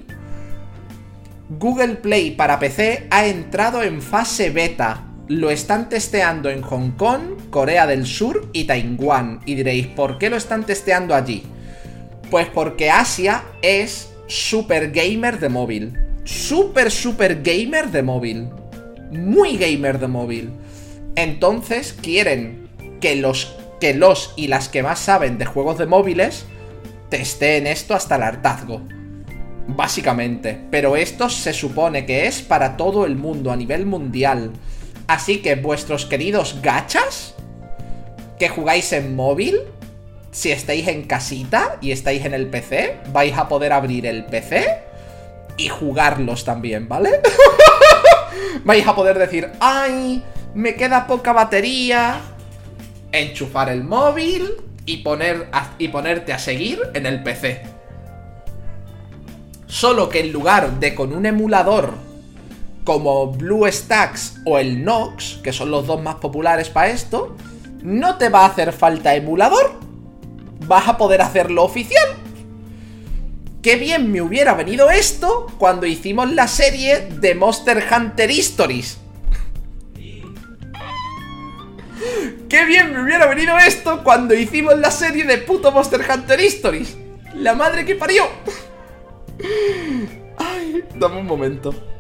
Google Play para PC ha entrado en fase beta. Lo están testeando en Hong Kong, Corea del Sur y Taiwán. Y diréis, ¿por qué lo están testeando allí? Pues porque Asia es super gamer de móvil. Super, super gamer de móvil. Muy gamer de móvil. Entonces quieren que los, que los y las que más saben de juegos de móviles testeen esto hasta el hartazgo. Básicamente. Pero esto se supone que es para todo el mundo, a nivel mundial. Así que vuestros queridos gachas, que jugáis en móvil, si estáis en casita y estáis en el PC, vais a poder abrir el PC y jugarlos también, ¿vale? vais a poder decir, ¡ay! me queda poca batería, enchufar el móvil y, poner y ponerte a seguir en el PC. Solo que en lugar de con un emulador como BlueStacks o el Nox, que son los dos más populares para esto, no te va a hacer falta emulador. Vas a poder hacerlo oficial. Qué bien me hubiera venido esto cuando hicimos la serie de Monster Hunter Histories. ¡Qué bien me hubiera venido esto cuando hicimos la serie de puto Monster Hunter Histories! ¡La madre que parió! Dame un momento.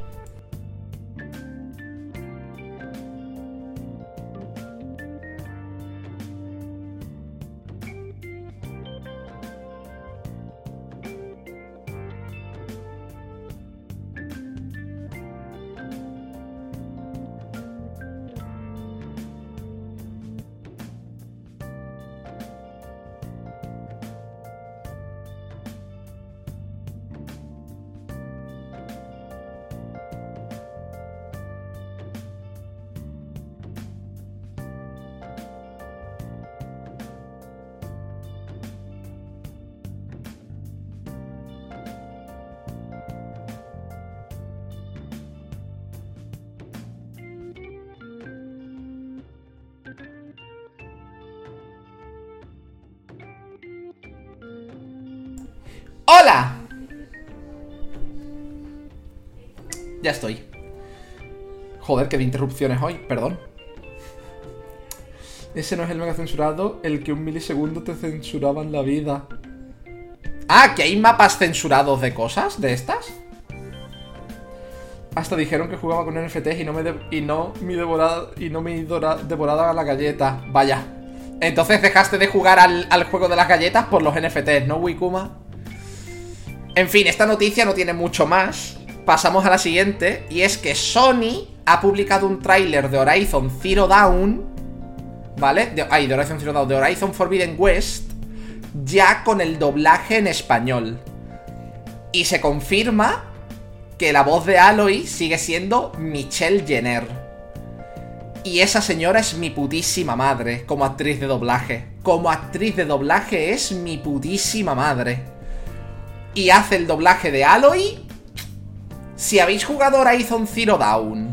Ya estoy. Joder, qué de interrupciones hoy, perdón. Ese no es el mega censurado, el que un milisegundo te censuraba en la vida. Ah, que hay mapas censurados de cosas, de estas. Hasta dijeron que jugaba con NFTs y no me y no mi devorada y no me devorada la galleta. Vaya. Entonces dejaste de jugar al, al, juego de las galletas por los NFTs, ¿no, Wikuma? En fin, esta noticia no tiene mucho más. Pasamos a la siguiente. Y es que Sony ha publicado un tráiler de Horizon Zero Dawn. ¿Vale? De, ay, de Horizon Zero Dawn. De Horizon Forbidden West. Ya con el doblaje en español. Y se confirma que la voz de Aloy sigue siendo Michelle Jenner. Y esa señora es mi putísima madre como actriz de doblaje. Como actriz de doblaje es mi putísima madre. Y hace el doblaje de Aloy. Si habéis jugado Horizon Zero Dawn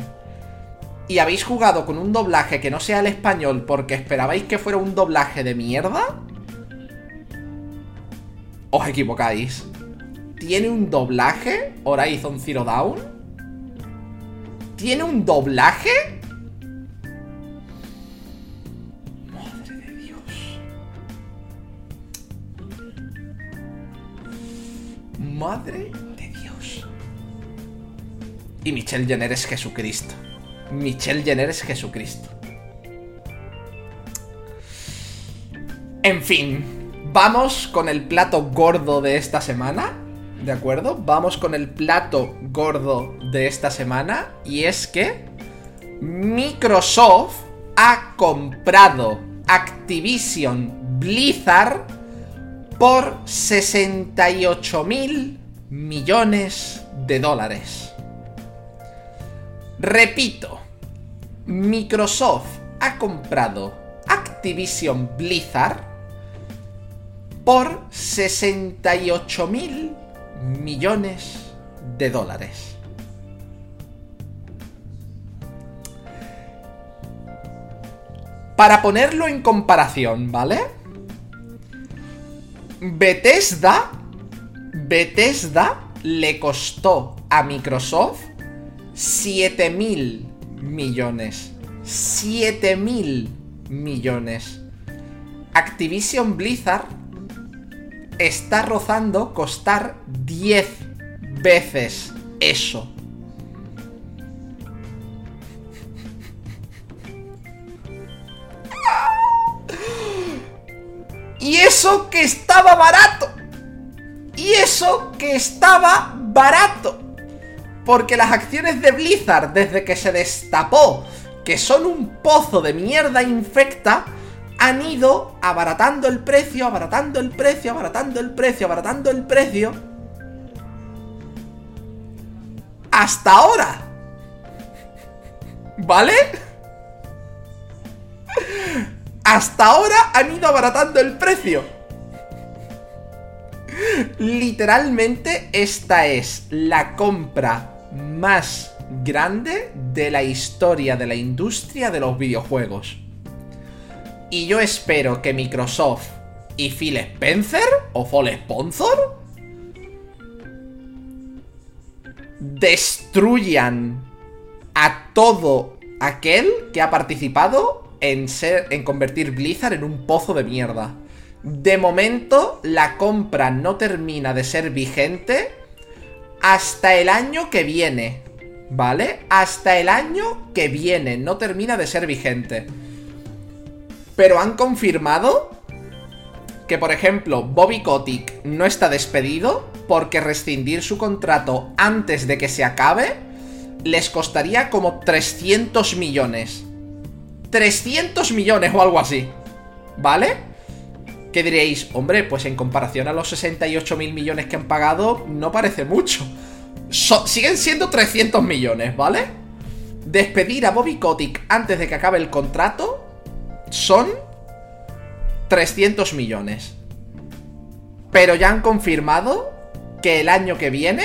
y habéis jugado con un doblaje que no sea el español porque esperabais que fuera un doblaje de mierda, os equivocáis. ¿Tiene un doblaje Horizon Zero Dawn? ¿Tiene un doblaje? Madre Y Michelle Jenner es Jesucristo. Michelle Jenner es Jesucristo. En fin, vamos con el plato gordo de esta semana. ¿De acuerdo? Vamos con el plato gordo de esta semana. Y es que Microsoft ha comprado Activision Blizzard por 68 mil millones de dólares. Repito, Microsoft ha comprado Activision Blizzard por 68 mil millones de dólares. Para ponerlo en comparación, ¿vale? Bethesda, Bethesda le costó a Microsoft 7 mil millones. 7 mil millones. Activision Blizzard está rozando costar 10 veces eso. Y eso que estaba barato. Y eso que estaba barato. Porque las acciones de Blizzard, desde que se destapó que son un pozo de mierda infecta, han ido abaratando el precio, abaratando el precio, abaratando el precio, abaratando el precio. Hasta ahora. ¿Vale? Hasta ahora han ido abaratando el precio. Literalmente esta es la compra más grande de la historia de la industria de los videojuegos. Y yo espero que Microsoft y Phil Spencer o Fall Sponsor destruyan a todo aquel que ha participado en ser en convertir Blizzard en un pozo de mierda. De momento la compra no termina de ser vigente hasta el año que viene. ¿Vale? Hasta el año que viene. No termina de ser vigente. Pero han confirmado que, por ejemplo, Bobby Kotick no está despedido porque rescindir su contrato antes de que se acabe les costaría como 300 millones. 300 millones o algo así. ¿Vale? ¿Qué diréis? Hombre, pues en comparación a los 68 mil millones que han pagado, no parece mucho siguen siendo 300 millones, ¿vale? Despedir a Bobby Kotick antes de que acabe el contrato son 300 millones. Pero ya han confirmado que el año que viene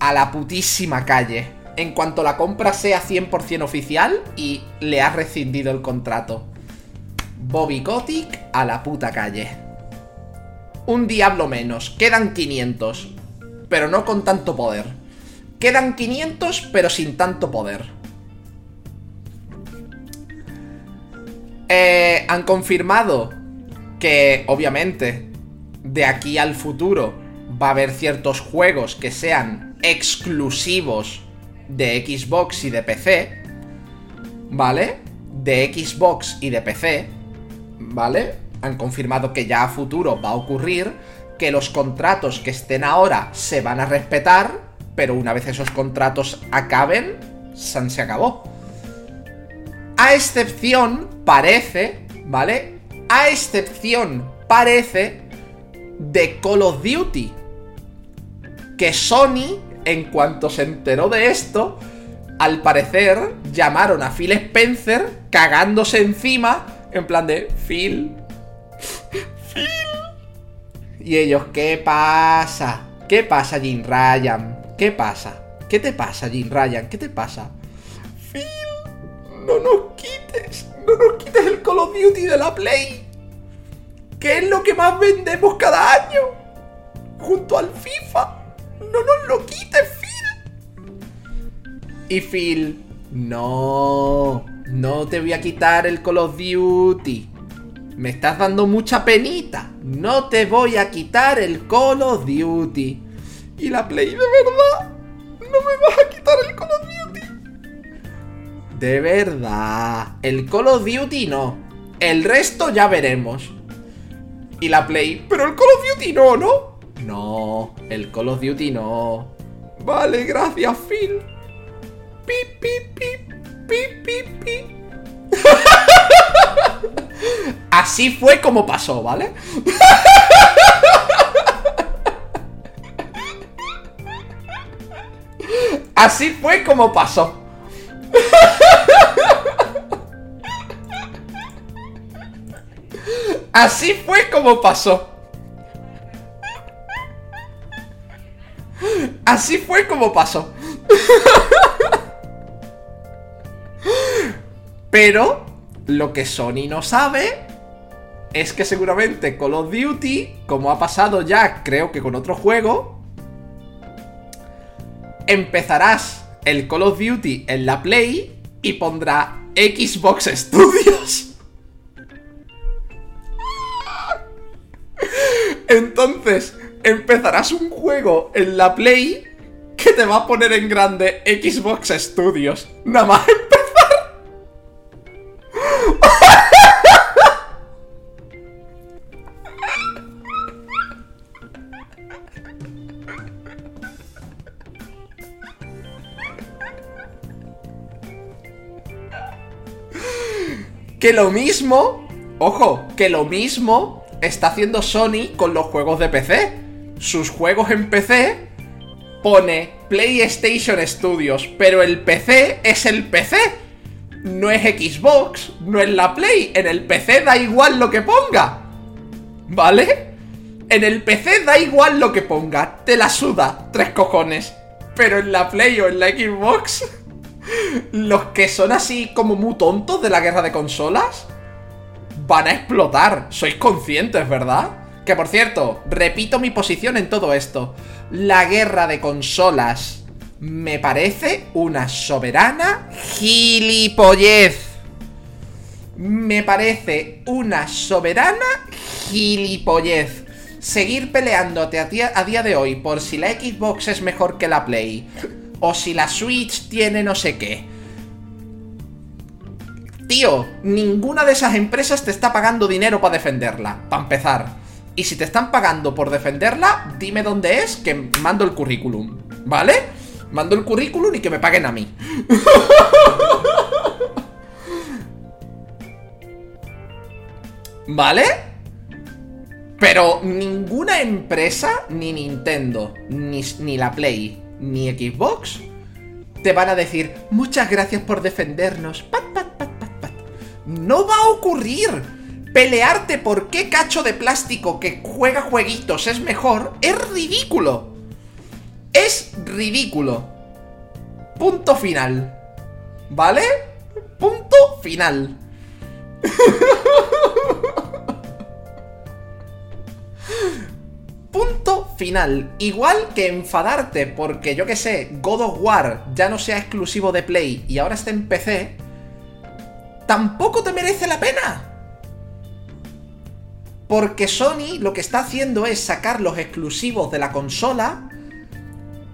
a la putísima calle. En cuanto la compra sea 100% oficial y le ha rescindido el contrato. Bobby Kotick a la puta calle. Un diablo menos. Quedan 500 pero no con tanto poder. Quedan 500, pero sin tanto poder. Eh, han confirmado que, obviamente, de aquí al futuro va a haber ciertos juegos que sean exclusivos de Xbox y de PC. ¿Vale? De Xbox y de PC. ¿Vale? Han confirmado que ya a futuro va a ocurrir que los contratos que estén ahora se van a respetar, pero una vez esos contratos acaben, se acabó. A excepción, parece, ¿vale? A excepción, parece, de Call of Duty. que Sony, en cuanto se enteró de esto, al parecer llamaron a Phil Spencer cagándose encima, en plan de Phil. Phil. Y ellos, ¿qué pasa? ¿Qué pasa, Jim Ryan? ¿Qué pasa? ¿Qué te pasa, Jim Ryan? ¿Qué te pasa? Phil, no nos quites, no nos quites el Call of Duty de la Play. ¿Qué es lo que más vendemos cada año? Junto al FIFA. No nos lo quites, Phil. Y Phil, no, no te voy a quitar el Call of Duty. Me estás dando mucha penita. No te voy a quitar el Call of Duty. Y la Play, de verdad. No me vas a quitar el Call of Duty. De verdad. El Call of Duty no. El resto ya veremos. Y la Play, pero el Call of Duty no, ¿no? No, el Call of Duty no. Vale, gracias, Phil. Pip, pip, pip, Así fue como pasó, ¿vale? Así fue como pasó. Así fue como pasó. Así fue como pasó. Pero lo que Sony no sabe es que seguramente Call of Duty, como ha pasado ya creo que con otro juego, empezarás el Call of Duty en la Play y pondrá Xbox Studios. Entonces, empezarás un juego en la Play que te va a poner en grande Xbox Studios. Nada más. Que lo mismo, ojo, que lo mismo está haciendo Sony con los juegos de PC. Sus juegos en PC pone PlayStation Studios, pero el PC es el PC. No es Xbox, no es la Play. En el PC da igual lo que ponga. ¿Vale? En el PC da igual lo que ponga. Te la suda, tres cojones. Pero en la Play o en la Xbox, los que son así como muy tontos de la guerra de consolas, van a explotar. Sois conscientes, ¿verdad? Que por cierto, repito mi posición en todo esto. La guerra de consolas me parece una soberana gilipollez. Me parece una soberana gilipollez. Seguir peleándote a día, a día de hoy por si la Xbox es mejor que la Play. O si la Switch tiene no sé qué. Tío, ninguna de esas empresas te está pagando dinero para defenderla, para empezar. Y si te están pagando por defenderla, dime dónde es, que mando el currículum, ¿vale? Mando el currículum y que me paguen a mí. ¿Vale? Pero ninguna empresa, ni Nintendo, ni, ni la Play, ni Xbox, te van a decir muchas gracias por defendernos. Pat, pat, pat, pat, pat. No va a ocurrir. Pelearte por qué cacho de plástico que juega jueguitos es mejor es ridículo. Es ridículo. Punto final. ¿Vale? Punto final. Punto final. Igual que enfadarte porque yo que sé, God of War ya no sea exclusivo de Play y ahora está en PC, tampoco te merece la pena. Porque Sony lo que está haciendo es sacar los exclusivos de la consola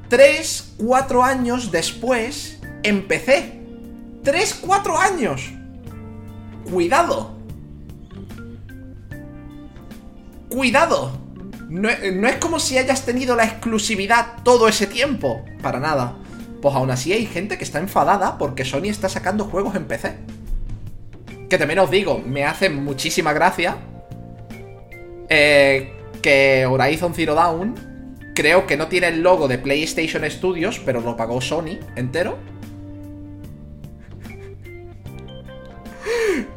3, 4 años después en PC. 3, 4 años. Cuidado. Cuidado. No, no, es como si hayas tenido la exclusividad todo ese tiempo. Para nada. Pues aún así hay gente que está enfadada porque Sony está sacando juegos en PC. Que también os digo, me hace muchísima gracia eh, que Horizon Zero Dawn Creo que no tiene el logo de PlayStation Studios, pero lo pagó Sony entero.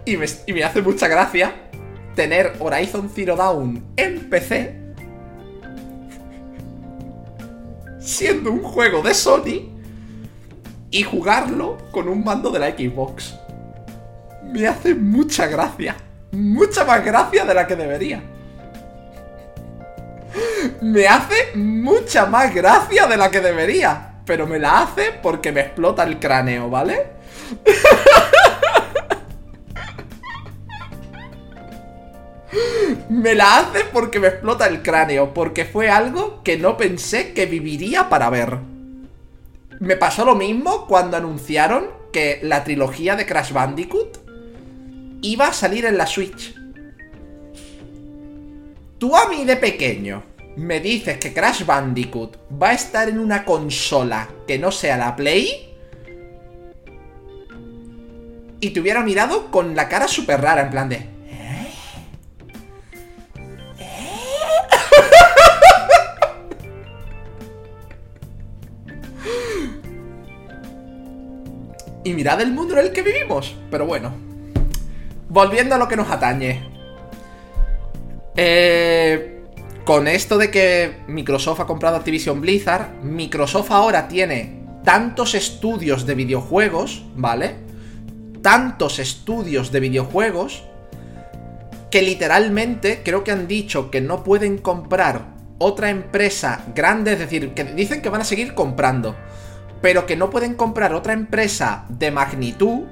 Y me, hace mucha gracia tener Horizon Zero Dawn en PC siendo un juego de Sony y jugarlo con un mando de la Xbox. Me hace mucha gracia. Mucha más gracia de la que debería. Me hace mucha más gracia de la que debería. Pero me la hace porque me explota el cráneo, ¿vale? me la hace porque me explota el cráneo. Porque fue algo que no pensé que viviría para ver. Me pasó lo mismo cuando anunciaron que la trilogía de Crash Bandicoot iba a salir en la Switch. Tú a mí de pequeño me dices que Crash Bandicoot va a estar en una consola que no sea la Play y te hubiera mirado con la cara súper rara, en plan de... ¿Eh? y mirad el mundo en el que vivimos. Pero bueno. Volviendo a lo que nos atañe. Eh, con esto de que Microsoft ha comprado Activision Blizzard, Microsoft ahora tiene tantos estudios de videojuegos, ¿vale? Tantos estudios de videojuegos que literalmente creo que han dicho que no pueden comprar otra empresa grande, es decir, que dicen que van a seguir comprando, pero que no pueden comprar otra empresa de magnitud,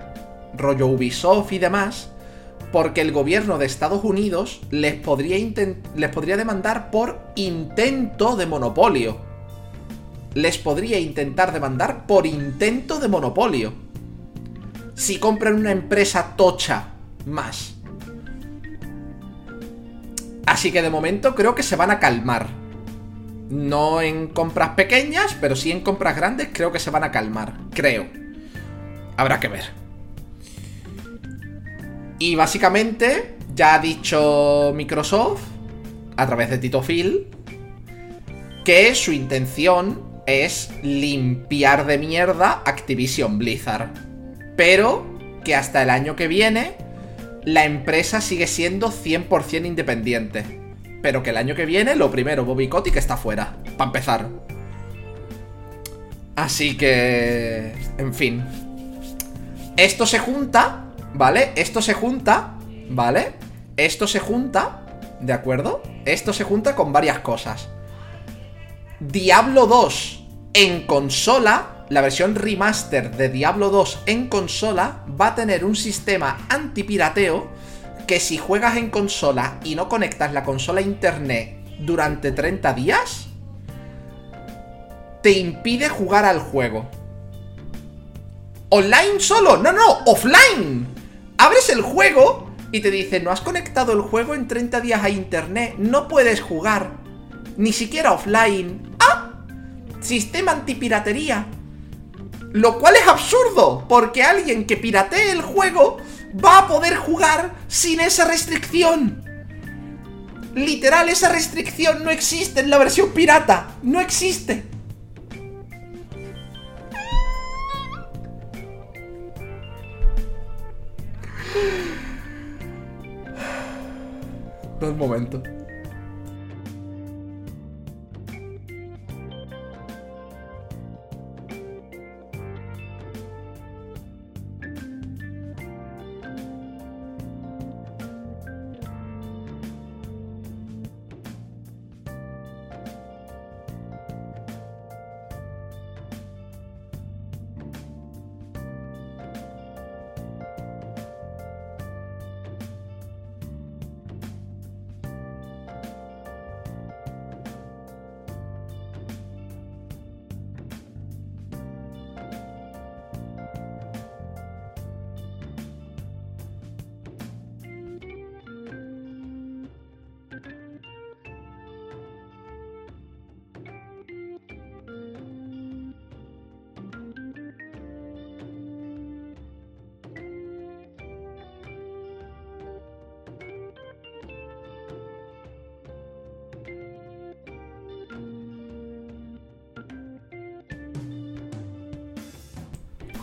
rollo Ubisoft y demás, porque el gobierno de Estados Unidos les podría, les podría demandar por intento de monopolio. Les podría intentar demandar por intento de monopolio. Si compran una empresa tocha más. Así que de momento creo que se van a calmar. No en compras pequeñas, pero sí en compras grandes creo que se van a calmar. Creo. Habrá que ver. Y básicamente ya ha dicho Microsoft, a través de Tito Phil, que su intención es limpiar de mierda Activision Blizzard. Pero que hasta el año que viene la empresa sigue siendo 100% independiente. Pero que el año que viene, lo primero, Bobby Kotick está fuera. Para empezar. Así que... En fin. Esto se junta, ¿vale? Esto se junta, ¿vale? Esto se junta, ¿de acuerdo? Esto se junta con varias cosas. Diablo 2 en consola, la versión remaster de Diablo 2 en consola va a tener un sistema antipirateo que si juegas en consola y no conectas la consola a internet durante 30 días, te impide jugar al juego. ¿Online solo? No, no, offline. Abres el juego y te dice, no has conectado el juego en 30 días a internet, no puedes jugar. Ni siquiera offline. ¡Ah! Sistema antipiratería. Lo cual es absurdo, porque alguien que piratee el juego va a poder jugar sin esa restricción. Literal, esa restricción no existe en la versión pirata. No existe. Un momento.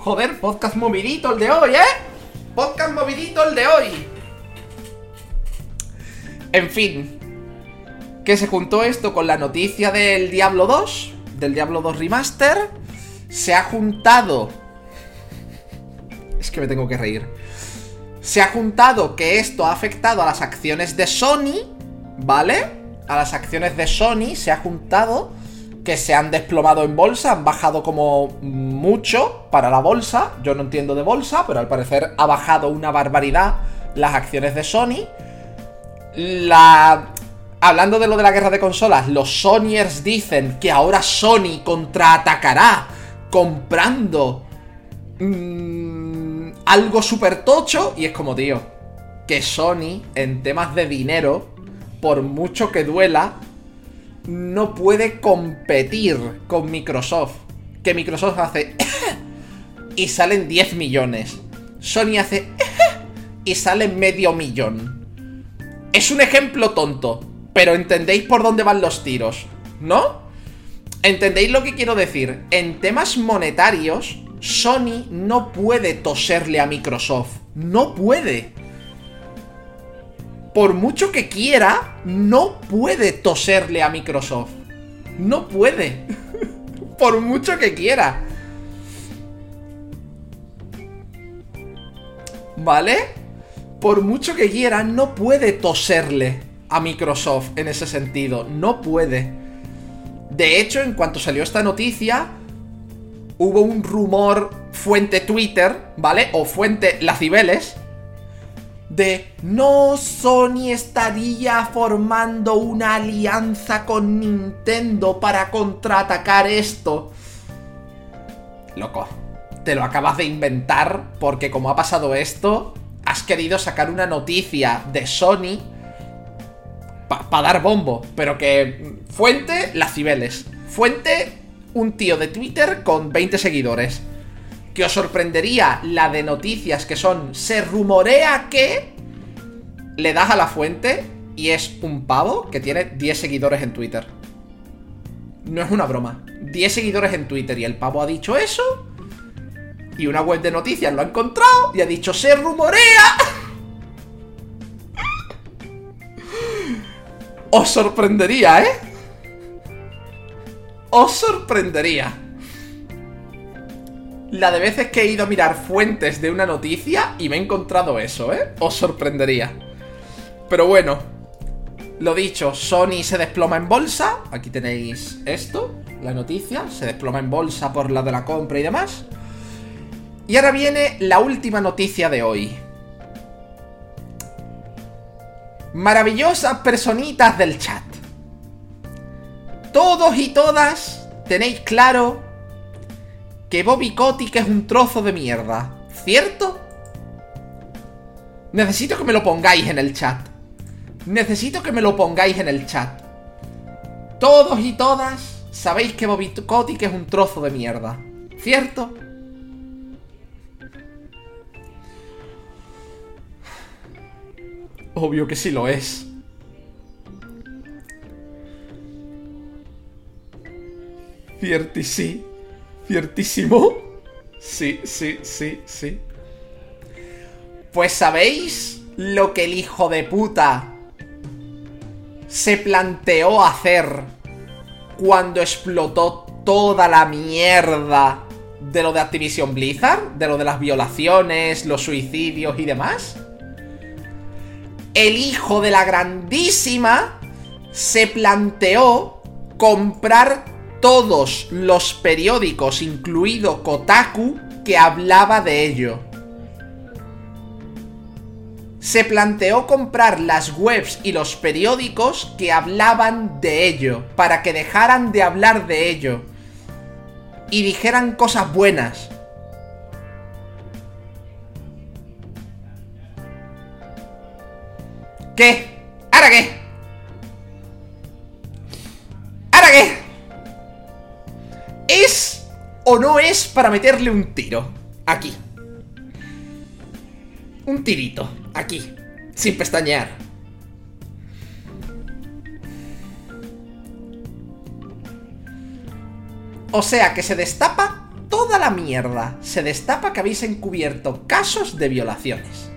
Joder, podcast movidito el de hoy, ¿eh? Podcast movidito el de hoy. En fin. Que se juntó esto con la noticia del Diablo 2, del Diablo 2 Remaster. Se ha juntado... Es que me tengo que reír. Se ha juntado que esto ha afectado a las acciones de Sony, ¿vale? A las acciones de Sony se ha juntado que se han desplomado en bolsa, han bajado como mucho para la bolsa. Yo no entiendo de bolsa, pero al parecer ha bajado una barbaridad las acciones de Sony. La... Hablando de lo de la guerra de consolas, los Sonyers dicen que ahora Sony contraatacará comprando mmm, algo súper tocho. Y es como, tío, que Sony en temas de dinero, por mucho que duela, no puede competir con Microsoft. Que Microsoft hace y salen 10 millones. Sony hace y sale medio millón. Es un ejemplo tonto, pero entendéis por dónde van los tiros, ¿no? ¿Entendéis lo que quiero decir? En temas monetarios, Sony no puede toserle a Microsoft. No puede por mucho que quiera, no puede toserle a Microsoft. No puede. por mucho que quiera. ¿Vale? Por mucho que quiera, no puede toserle a Microsoft en ese sentido. No puede. De hecho, en cuanto salió esta noticia, hubo un rumor fuente Twitter, ¿vale? O fuente Las Cibeles, de no Sony estaría formando una alianza con Nintendo para contraatacar esto. Loco, te lo acabas de inventar porque como ha pasado esto, has querido sacar una noticia de Sony para dar bombo, pero que fuente las Cibeles, fuente un tío de Twitter con 20 seguidores que os sorprendería la de noticias que son se rumorea que le das a la fuente y es un pavo que tiene 10 seguidores en Twitter. No es una broma. 10 seguidores en Twitter y el pavo ha dicho eso. Y una web de noticias lo ha encontrado y ha dicho se rumorea. Os sorprendería, ¿eh? Os sorprendería la de veces que he ido a mirar fuentes de una noticia y me he encontrado eso, ¿eh? Os sorprendería. Pero bueno, lo dicho, Sony se desploma en bolsa. Aquí tenéis esto, la noticia. Se desploma en bolsa por la de la compra y demás. Y ahora viene la última noticia de hoy. Maravillosas personitas del chat. Todos y todas tenéis claro que Bobby Kotick es un trozo de mierda, ¿cierto? Necesito que me lo pongáis en el chat. Necesito que me lo pongáis en el chat. Todos y todas sabéis que Bobby Kotick es un trozo de mierda, ¿cierto? Obvio que sí lo es. sí. ¿Ciertísimo? Sí, sí, sí, sí. Pues sabéis lo que el hijo de puta se planteó hacer cuando explotó toda la mierda de lo de Activision Blizzard, de lo de las violaciones, los suicidios y demás. El hijo de la grandísima se planteó comprar todos los periódicos, incluido Kotaku, que hablaba de ello. Se planteó comprar las webs y los periódicos que hablaban de ello, para que dejaran de hablar de ello y dijeran cosas buenas. ¿Qué? ¿Ahora qué? ¿Ahora qué? ¿Es o no es para meterle un tiro? Aquí. Un tirito, aquí, sin pestañear. O sea que se destapa toda la mierda se destapa que habéis encubierto casos de violaciones.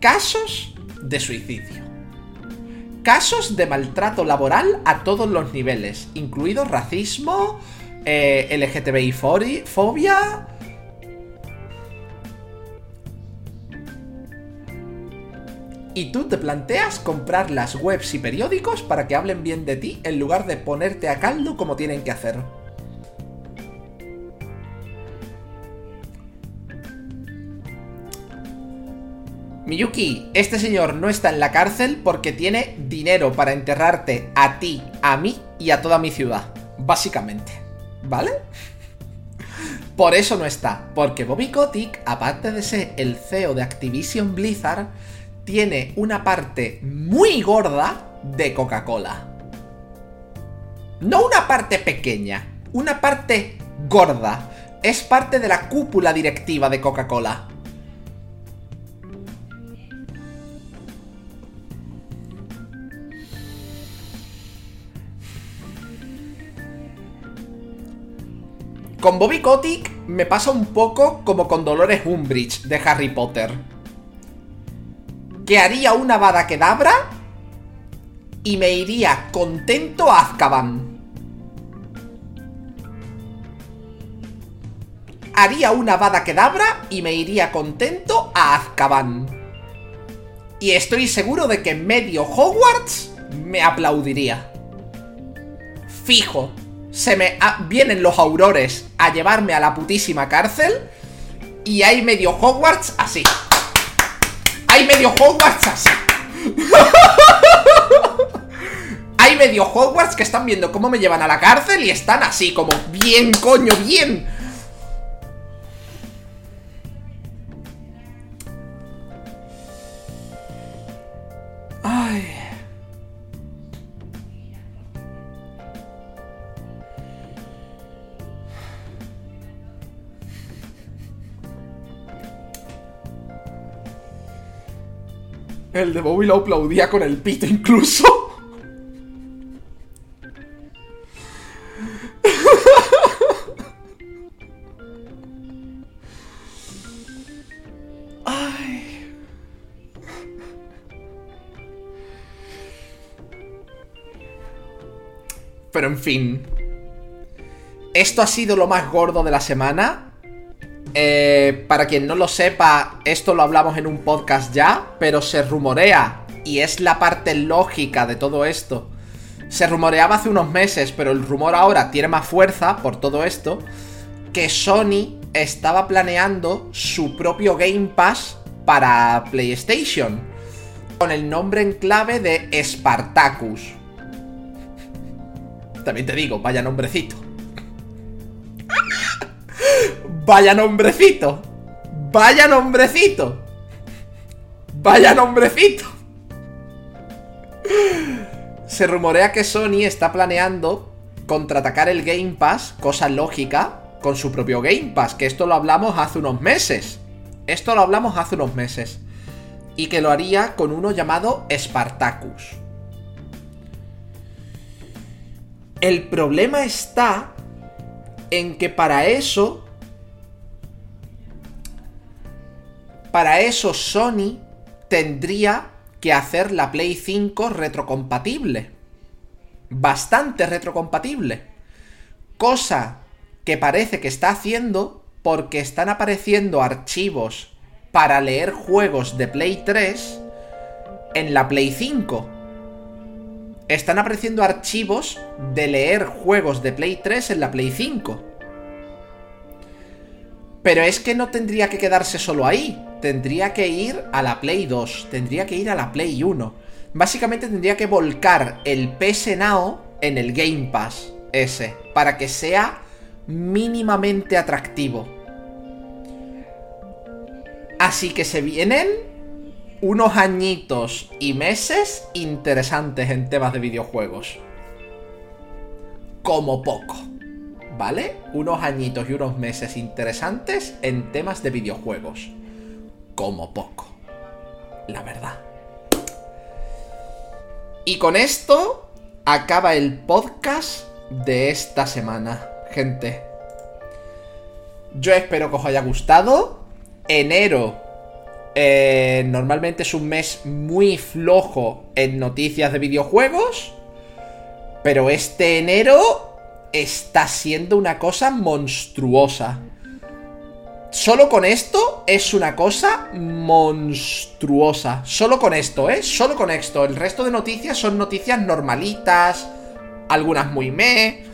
Casos de suicidio. Casos de maltrato laboral a todos los niveles, incluido racismo, eh, LGTBI fobia. Y tú te planteas comprar las webs y periódicos para que hablen bien de ti en lugar de ponerte a caldo como tienen que hacer. Miyuki, este señor no está en la cárcel porque tiene dinero para enterrarte a ti, a mí y a toda mi ciudad. Básicamente. ¿Vale? Por eso no está. Porque Bobby Kotick, aparte de ser el CEO de Activision Blizzard, tiene una parte muy gorda de Coca-Cola. No una parte pequeña, una parte gorda. Es parte de la cúpula directiva de Coca-Cola. Con Bobby Kotick me pasa un poco como con Dolores Umbridge de Harry Potter. Que haría una Bada Kedabra y me iría contento a Azkaban. Haría una Bada Kedabra y me iría contento a Azkaban. Y estoy seguro de que medio Hogwarts me aplaudiría. Fijo se me vienen los aurores a llevarme a la putísima cárcel y hay medio Hogwarts así. Hay medio Hogwarts así. hay medio Hogwarts que están viendo cómo me llevan a la cárcel y están así como bien, coño, bien. El de Bobby lo aplaudía con el pito incluso. Pero en fin. Esto ha sido lo más gordo de la semana. Eh, para quien no lo sepa, esto lo hablamos en un podcast ya, pero se rumorea, y es la parte lógica de todo esto. Se rumoreaba hace unos meses, pero el rumor ahora tiene más fuerza por todo esto, que Sony estaba planeando su propio Game Pass para PlayStation, con el nombre en clave de Spartacus. También te digo, vaya nombrecito. Vaya nombrecito. Vaya nombrecito. Vaya nombrecito. Se rumorea que Sony está planeando contraatacar el Game Pass, cosa lógica, con su propio Game Pass, que esto lo hablamos hace unos meses. Esto lo hablamos hace unos meses. Y que lo haría con uno llamado Spartacus. El problema está en que para eso Para eso Sony tendría que hacer la Play 5 retrocompatible. Bastante retrocompatible. Cosa que parece que está haciendo porque están apareciendo archivos para leer juegos de Play 3 en la Play 5. Están apareciendo archivos de leer juegos de Play 3 en la Play 5. Pero es que no tendría que quedarse solo ahí tendría que ir a la Play 2, tendría que ir a la Play 1. Básicamente tendría que volcar el PS Now en el Game Pass ese, para que sea mínimamente atractivo. Así que se vienen unos añitos y meses interesantes en temas de videojuegos. Como poco. ¿Vale? Unos añitos y unos meses interesantes en temas de videojuegos como poco. La verdad. Y con esto acaba el podcast de esta semana, gente. Yo espero que os haya gustado. Enero eh, normalmente es un mes muy flojo en noticias de videojuegos. Pero este enero está siendo una cosa monstruosa. Solo con esto es una cosa monstruosa. Solo con esto, ¿eh? Solo con esto. El resto de noticias son noticias normalitas. Algunas muy meh.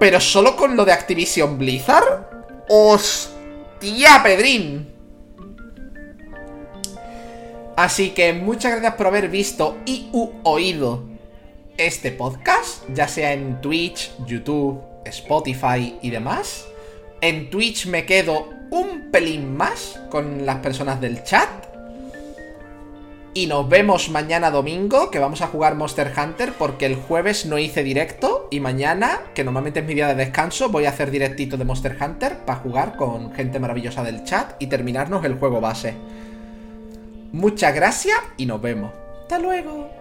Pero solo con lo de Activision Blizzard. ¡Hostia, Pedrín! Así que muchas gracias por haber visto y oído este podcast, ya sea en Twitch, YouTube, Spotify y demás. En Twitch me quedo un pelín más con las personas del chat. Y nos vemos mañana domingo, que vamos a jugar Monster Hunter, porque el jueves no hice directo. Y mañana, que normalmente es mi día de descanso, voy a hacer directito de Monster Hunter para jugar con gente maravillosa del chat y terminarnos el juego base. Muchas gracias y nos vemos. Hasta luego.